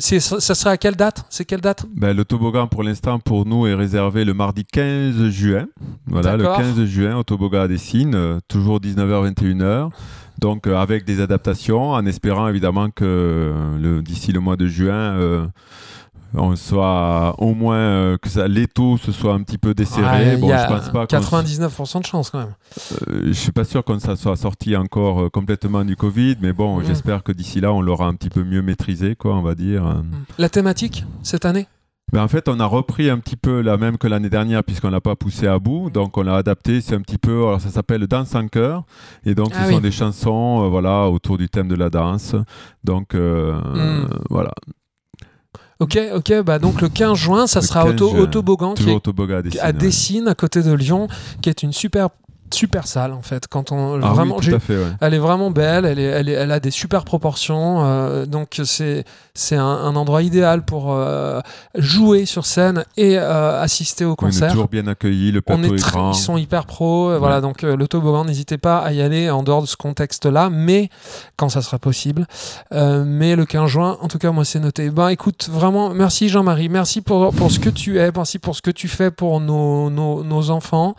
c'est ça sera à quelle date? C'est quelle date? Ben, Le toboggan, pour l'instant, pour nous, est réservé le mardi 15 juin. Voilà, le 15 juin au toboggan à Dessines, euh, toujours 19h-21h. Donc euh, avec des adaptations, en espérant évidemment que euh, d'ici le mois de juin, on soit au moins que ça l'étau se soit un petit peu desserré. bon, je pense pas 99% de chance quand même. je suis pas sûr qu'on soit sorti encore complètement du Covid, mais bon, mm. j'espère que d'ici là, on l'aura un petit peu mieux maîtrisé, quoi, on va dire. La thématique cette année? Ben en fait, on a repris un petit peu la même que l'année dernière, puisqu'on l'a pas poussé à bout. Donc, on l'a adapté. C'est un petit peu. Alors, ça s'appelle Danse en cœur. Et donc, ce ah sont des chansons euh, voilà, autour du thème de la danse. Donc, euh, hmm. voilà. Ok, ok, bah donc le 15 juin, ça sera Auto, Autobogan, qui est à Dessines, à côté de Lyon, qui est une super super sale en fait. Quand on ah vraiment oui, fait, ouais. elle est vraiment belle elle est, elle, est, elle a des super proportions euh, donc c'est c'est un, endroit idéal pour euh, jouer sur scène et euh, assister au concert on est toujours bien accueilli le plateau est, grand. ils sont hyper pro voilà donc le toboggan n'hésitez pas à y aller en dehors de ce contexte là mais quand ça sera possible mais le 15 juin en tout cas moi c'est noté. Ben écoute vraiment merci Jean-Marie merci pour, pour ce que tu es merci pour ce que tu fais pour nos, nos, nos enfants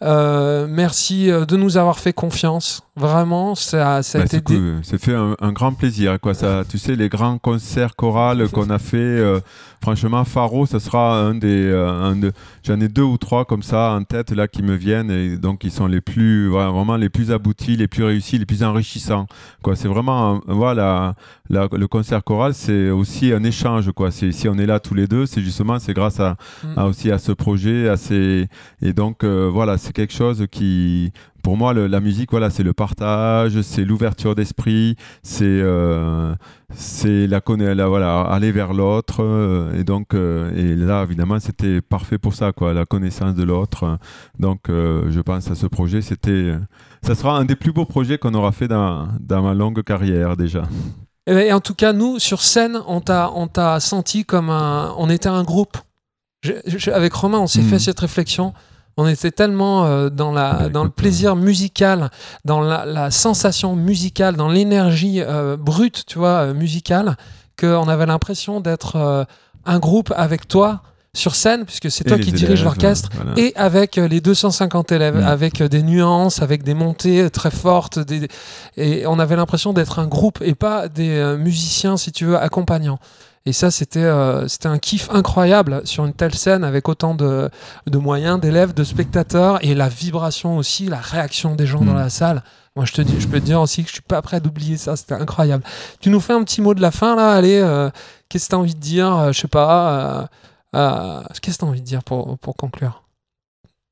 merci merci euh, de nous avoir fait confiance. Vraiment, ça, ça a bah, été. C'est fait un, grand plaisir. Quoi. Ça, tu sais, les grands concerts chorales qu'on a fait, euh, franchement, Faro, ce sera un des. Euh, j'en ai deux ou trois comme ça en tête là qui me viennent et donc ils sont les plus vraiment les plus aboutis, les plus réussis, les plus enrichissants. C'est vraiment voilà le concert choral, c'est aussi un échange quoi. Si on est là tous les deux, c'est justement c'est grâce à, mm. aussi à ce projet, à ces et donc voilà, c'est quelque chose qui pour moi, la musique, voilà, c'est le partage, c'est l'ouverture d'esprit, c'est euh, c'est la, la voilà, aller vers l'autre. Euh, et donc, euh, et là, évidemment, c'était parfait pour ça, quoi, la connaissance de l'autre. Donc, je pense à ce projet, c'était, ça sera un des plus beaux projets qu'on aura fait dans, dans ma longue carrière déjà. Et en tout cas, nous, sur scène, on t'a senti comme un. On était un groupe. avec Romain, on s'est hmm. fait cette réflexion. On était tellement euh, dans, la, bah, dans le plaisir musical, dans la, sensation musicale, dans l'énergie euh, brute, tu vois, euh, musicale, qu'on avait l'impression d'être un groupe avec toi sur scène, puisque c'est toi qui dirige l'orchestre, et avec les 250 élèves, mm. avec des nuances, avec des montées très fortes, et on avait l'impression d'être un groupe et pas des musiciens, si tu veux, accompagnants. Et ça, c'était euh, un kiff incroyable sur une telle scène avec autant de, de moyens, d'élèves, de spectateurs et la vibration aussi, la réaction des gens dans mm. la salle. Moi, je te dis, je peux te dire aussi que je suis pas prêt d'oublier ça. C'était incroyable. Tu nous fais un petit mot de la fin là? Allez, euh, qu'est-ce que tu as envie de dire? Euh, Je sais pas. qu'est-ce que tu as envie de dire pour, pour conclure?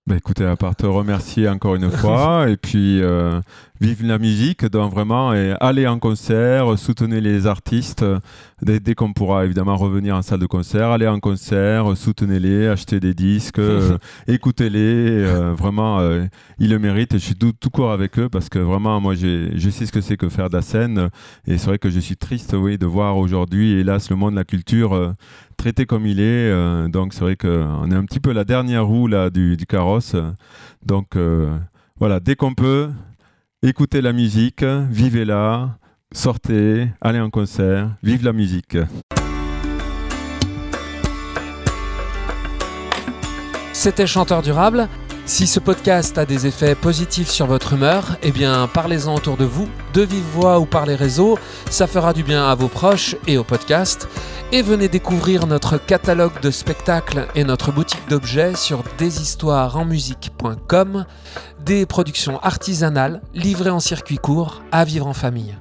Bah écoutez, à part te remercier encore une fois, et puis vive la musique, donc vraiment, et allez en concert, soutenez les artistes, dès, qu'on pourra évidemment revenir en salle de concert, allez en concert, soutenez-les, achetez des disques, euh, écoutez-les, euh, vraiment, euh, ils le méritent, et je suis tout, tout court avec eux, parce que vraiment, moi, je sais ce que c'est que faire de la scène, et c'est vrai que je suis triste, oui, de voir aujourd'hui, hélas, le monde de la culture traité comme il est, donc c'est vrai qu'on est un petit peu la dernière roue là, du, du carrosse, donc voilà, dès qu'on peut, écoutez la musique, vivez-la, sortez, allez en concert, vive la musique. C'était Chanteur Durable. Si ce podcast a des effets positifs sur votre humeur, eh bien parlez-en autour de vous, de vive voix ou par les réseaux, ça fera du bien à vos proches et au podcast. Et venez découvrir notre catalogue de spectacles et notre boutique d'objets sur deshistoiresenmusique.com, des productions artisanales livrées en circuit court à vivre en famille.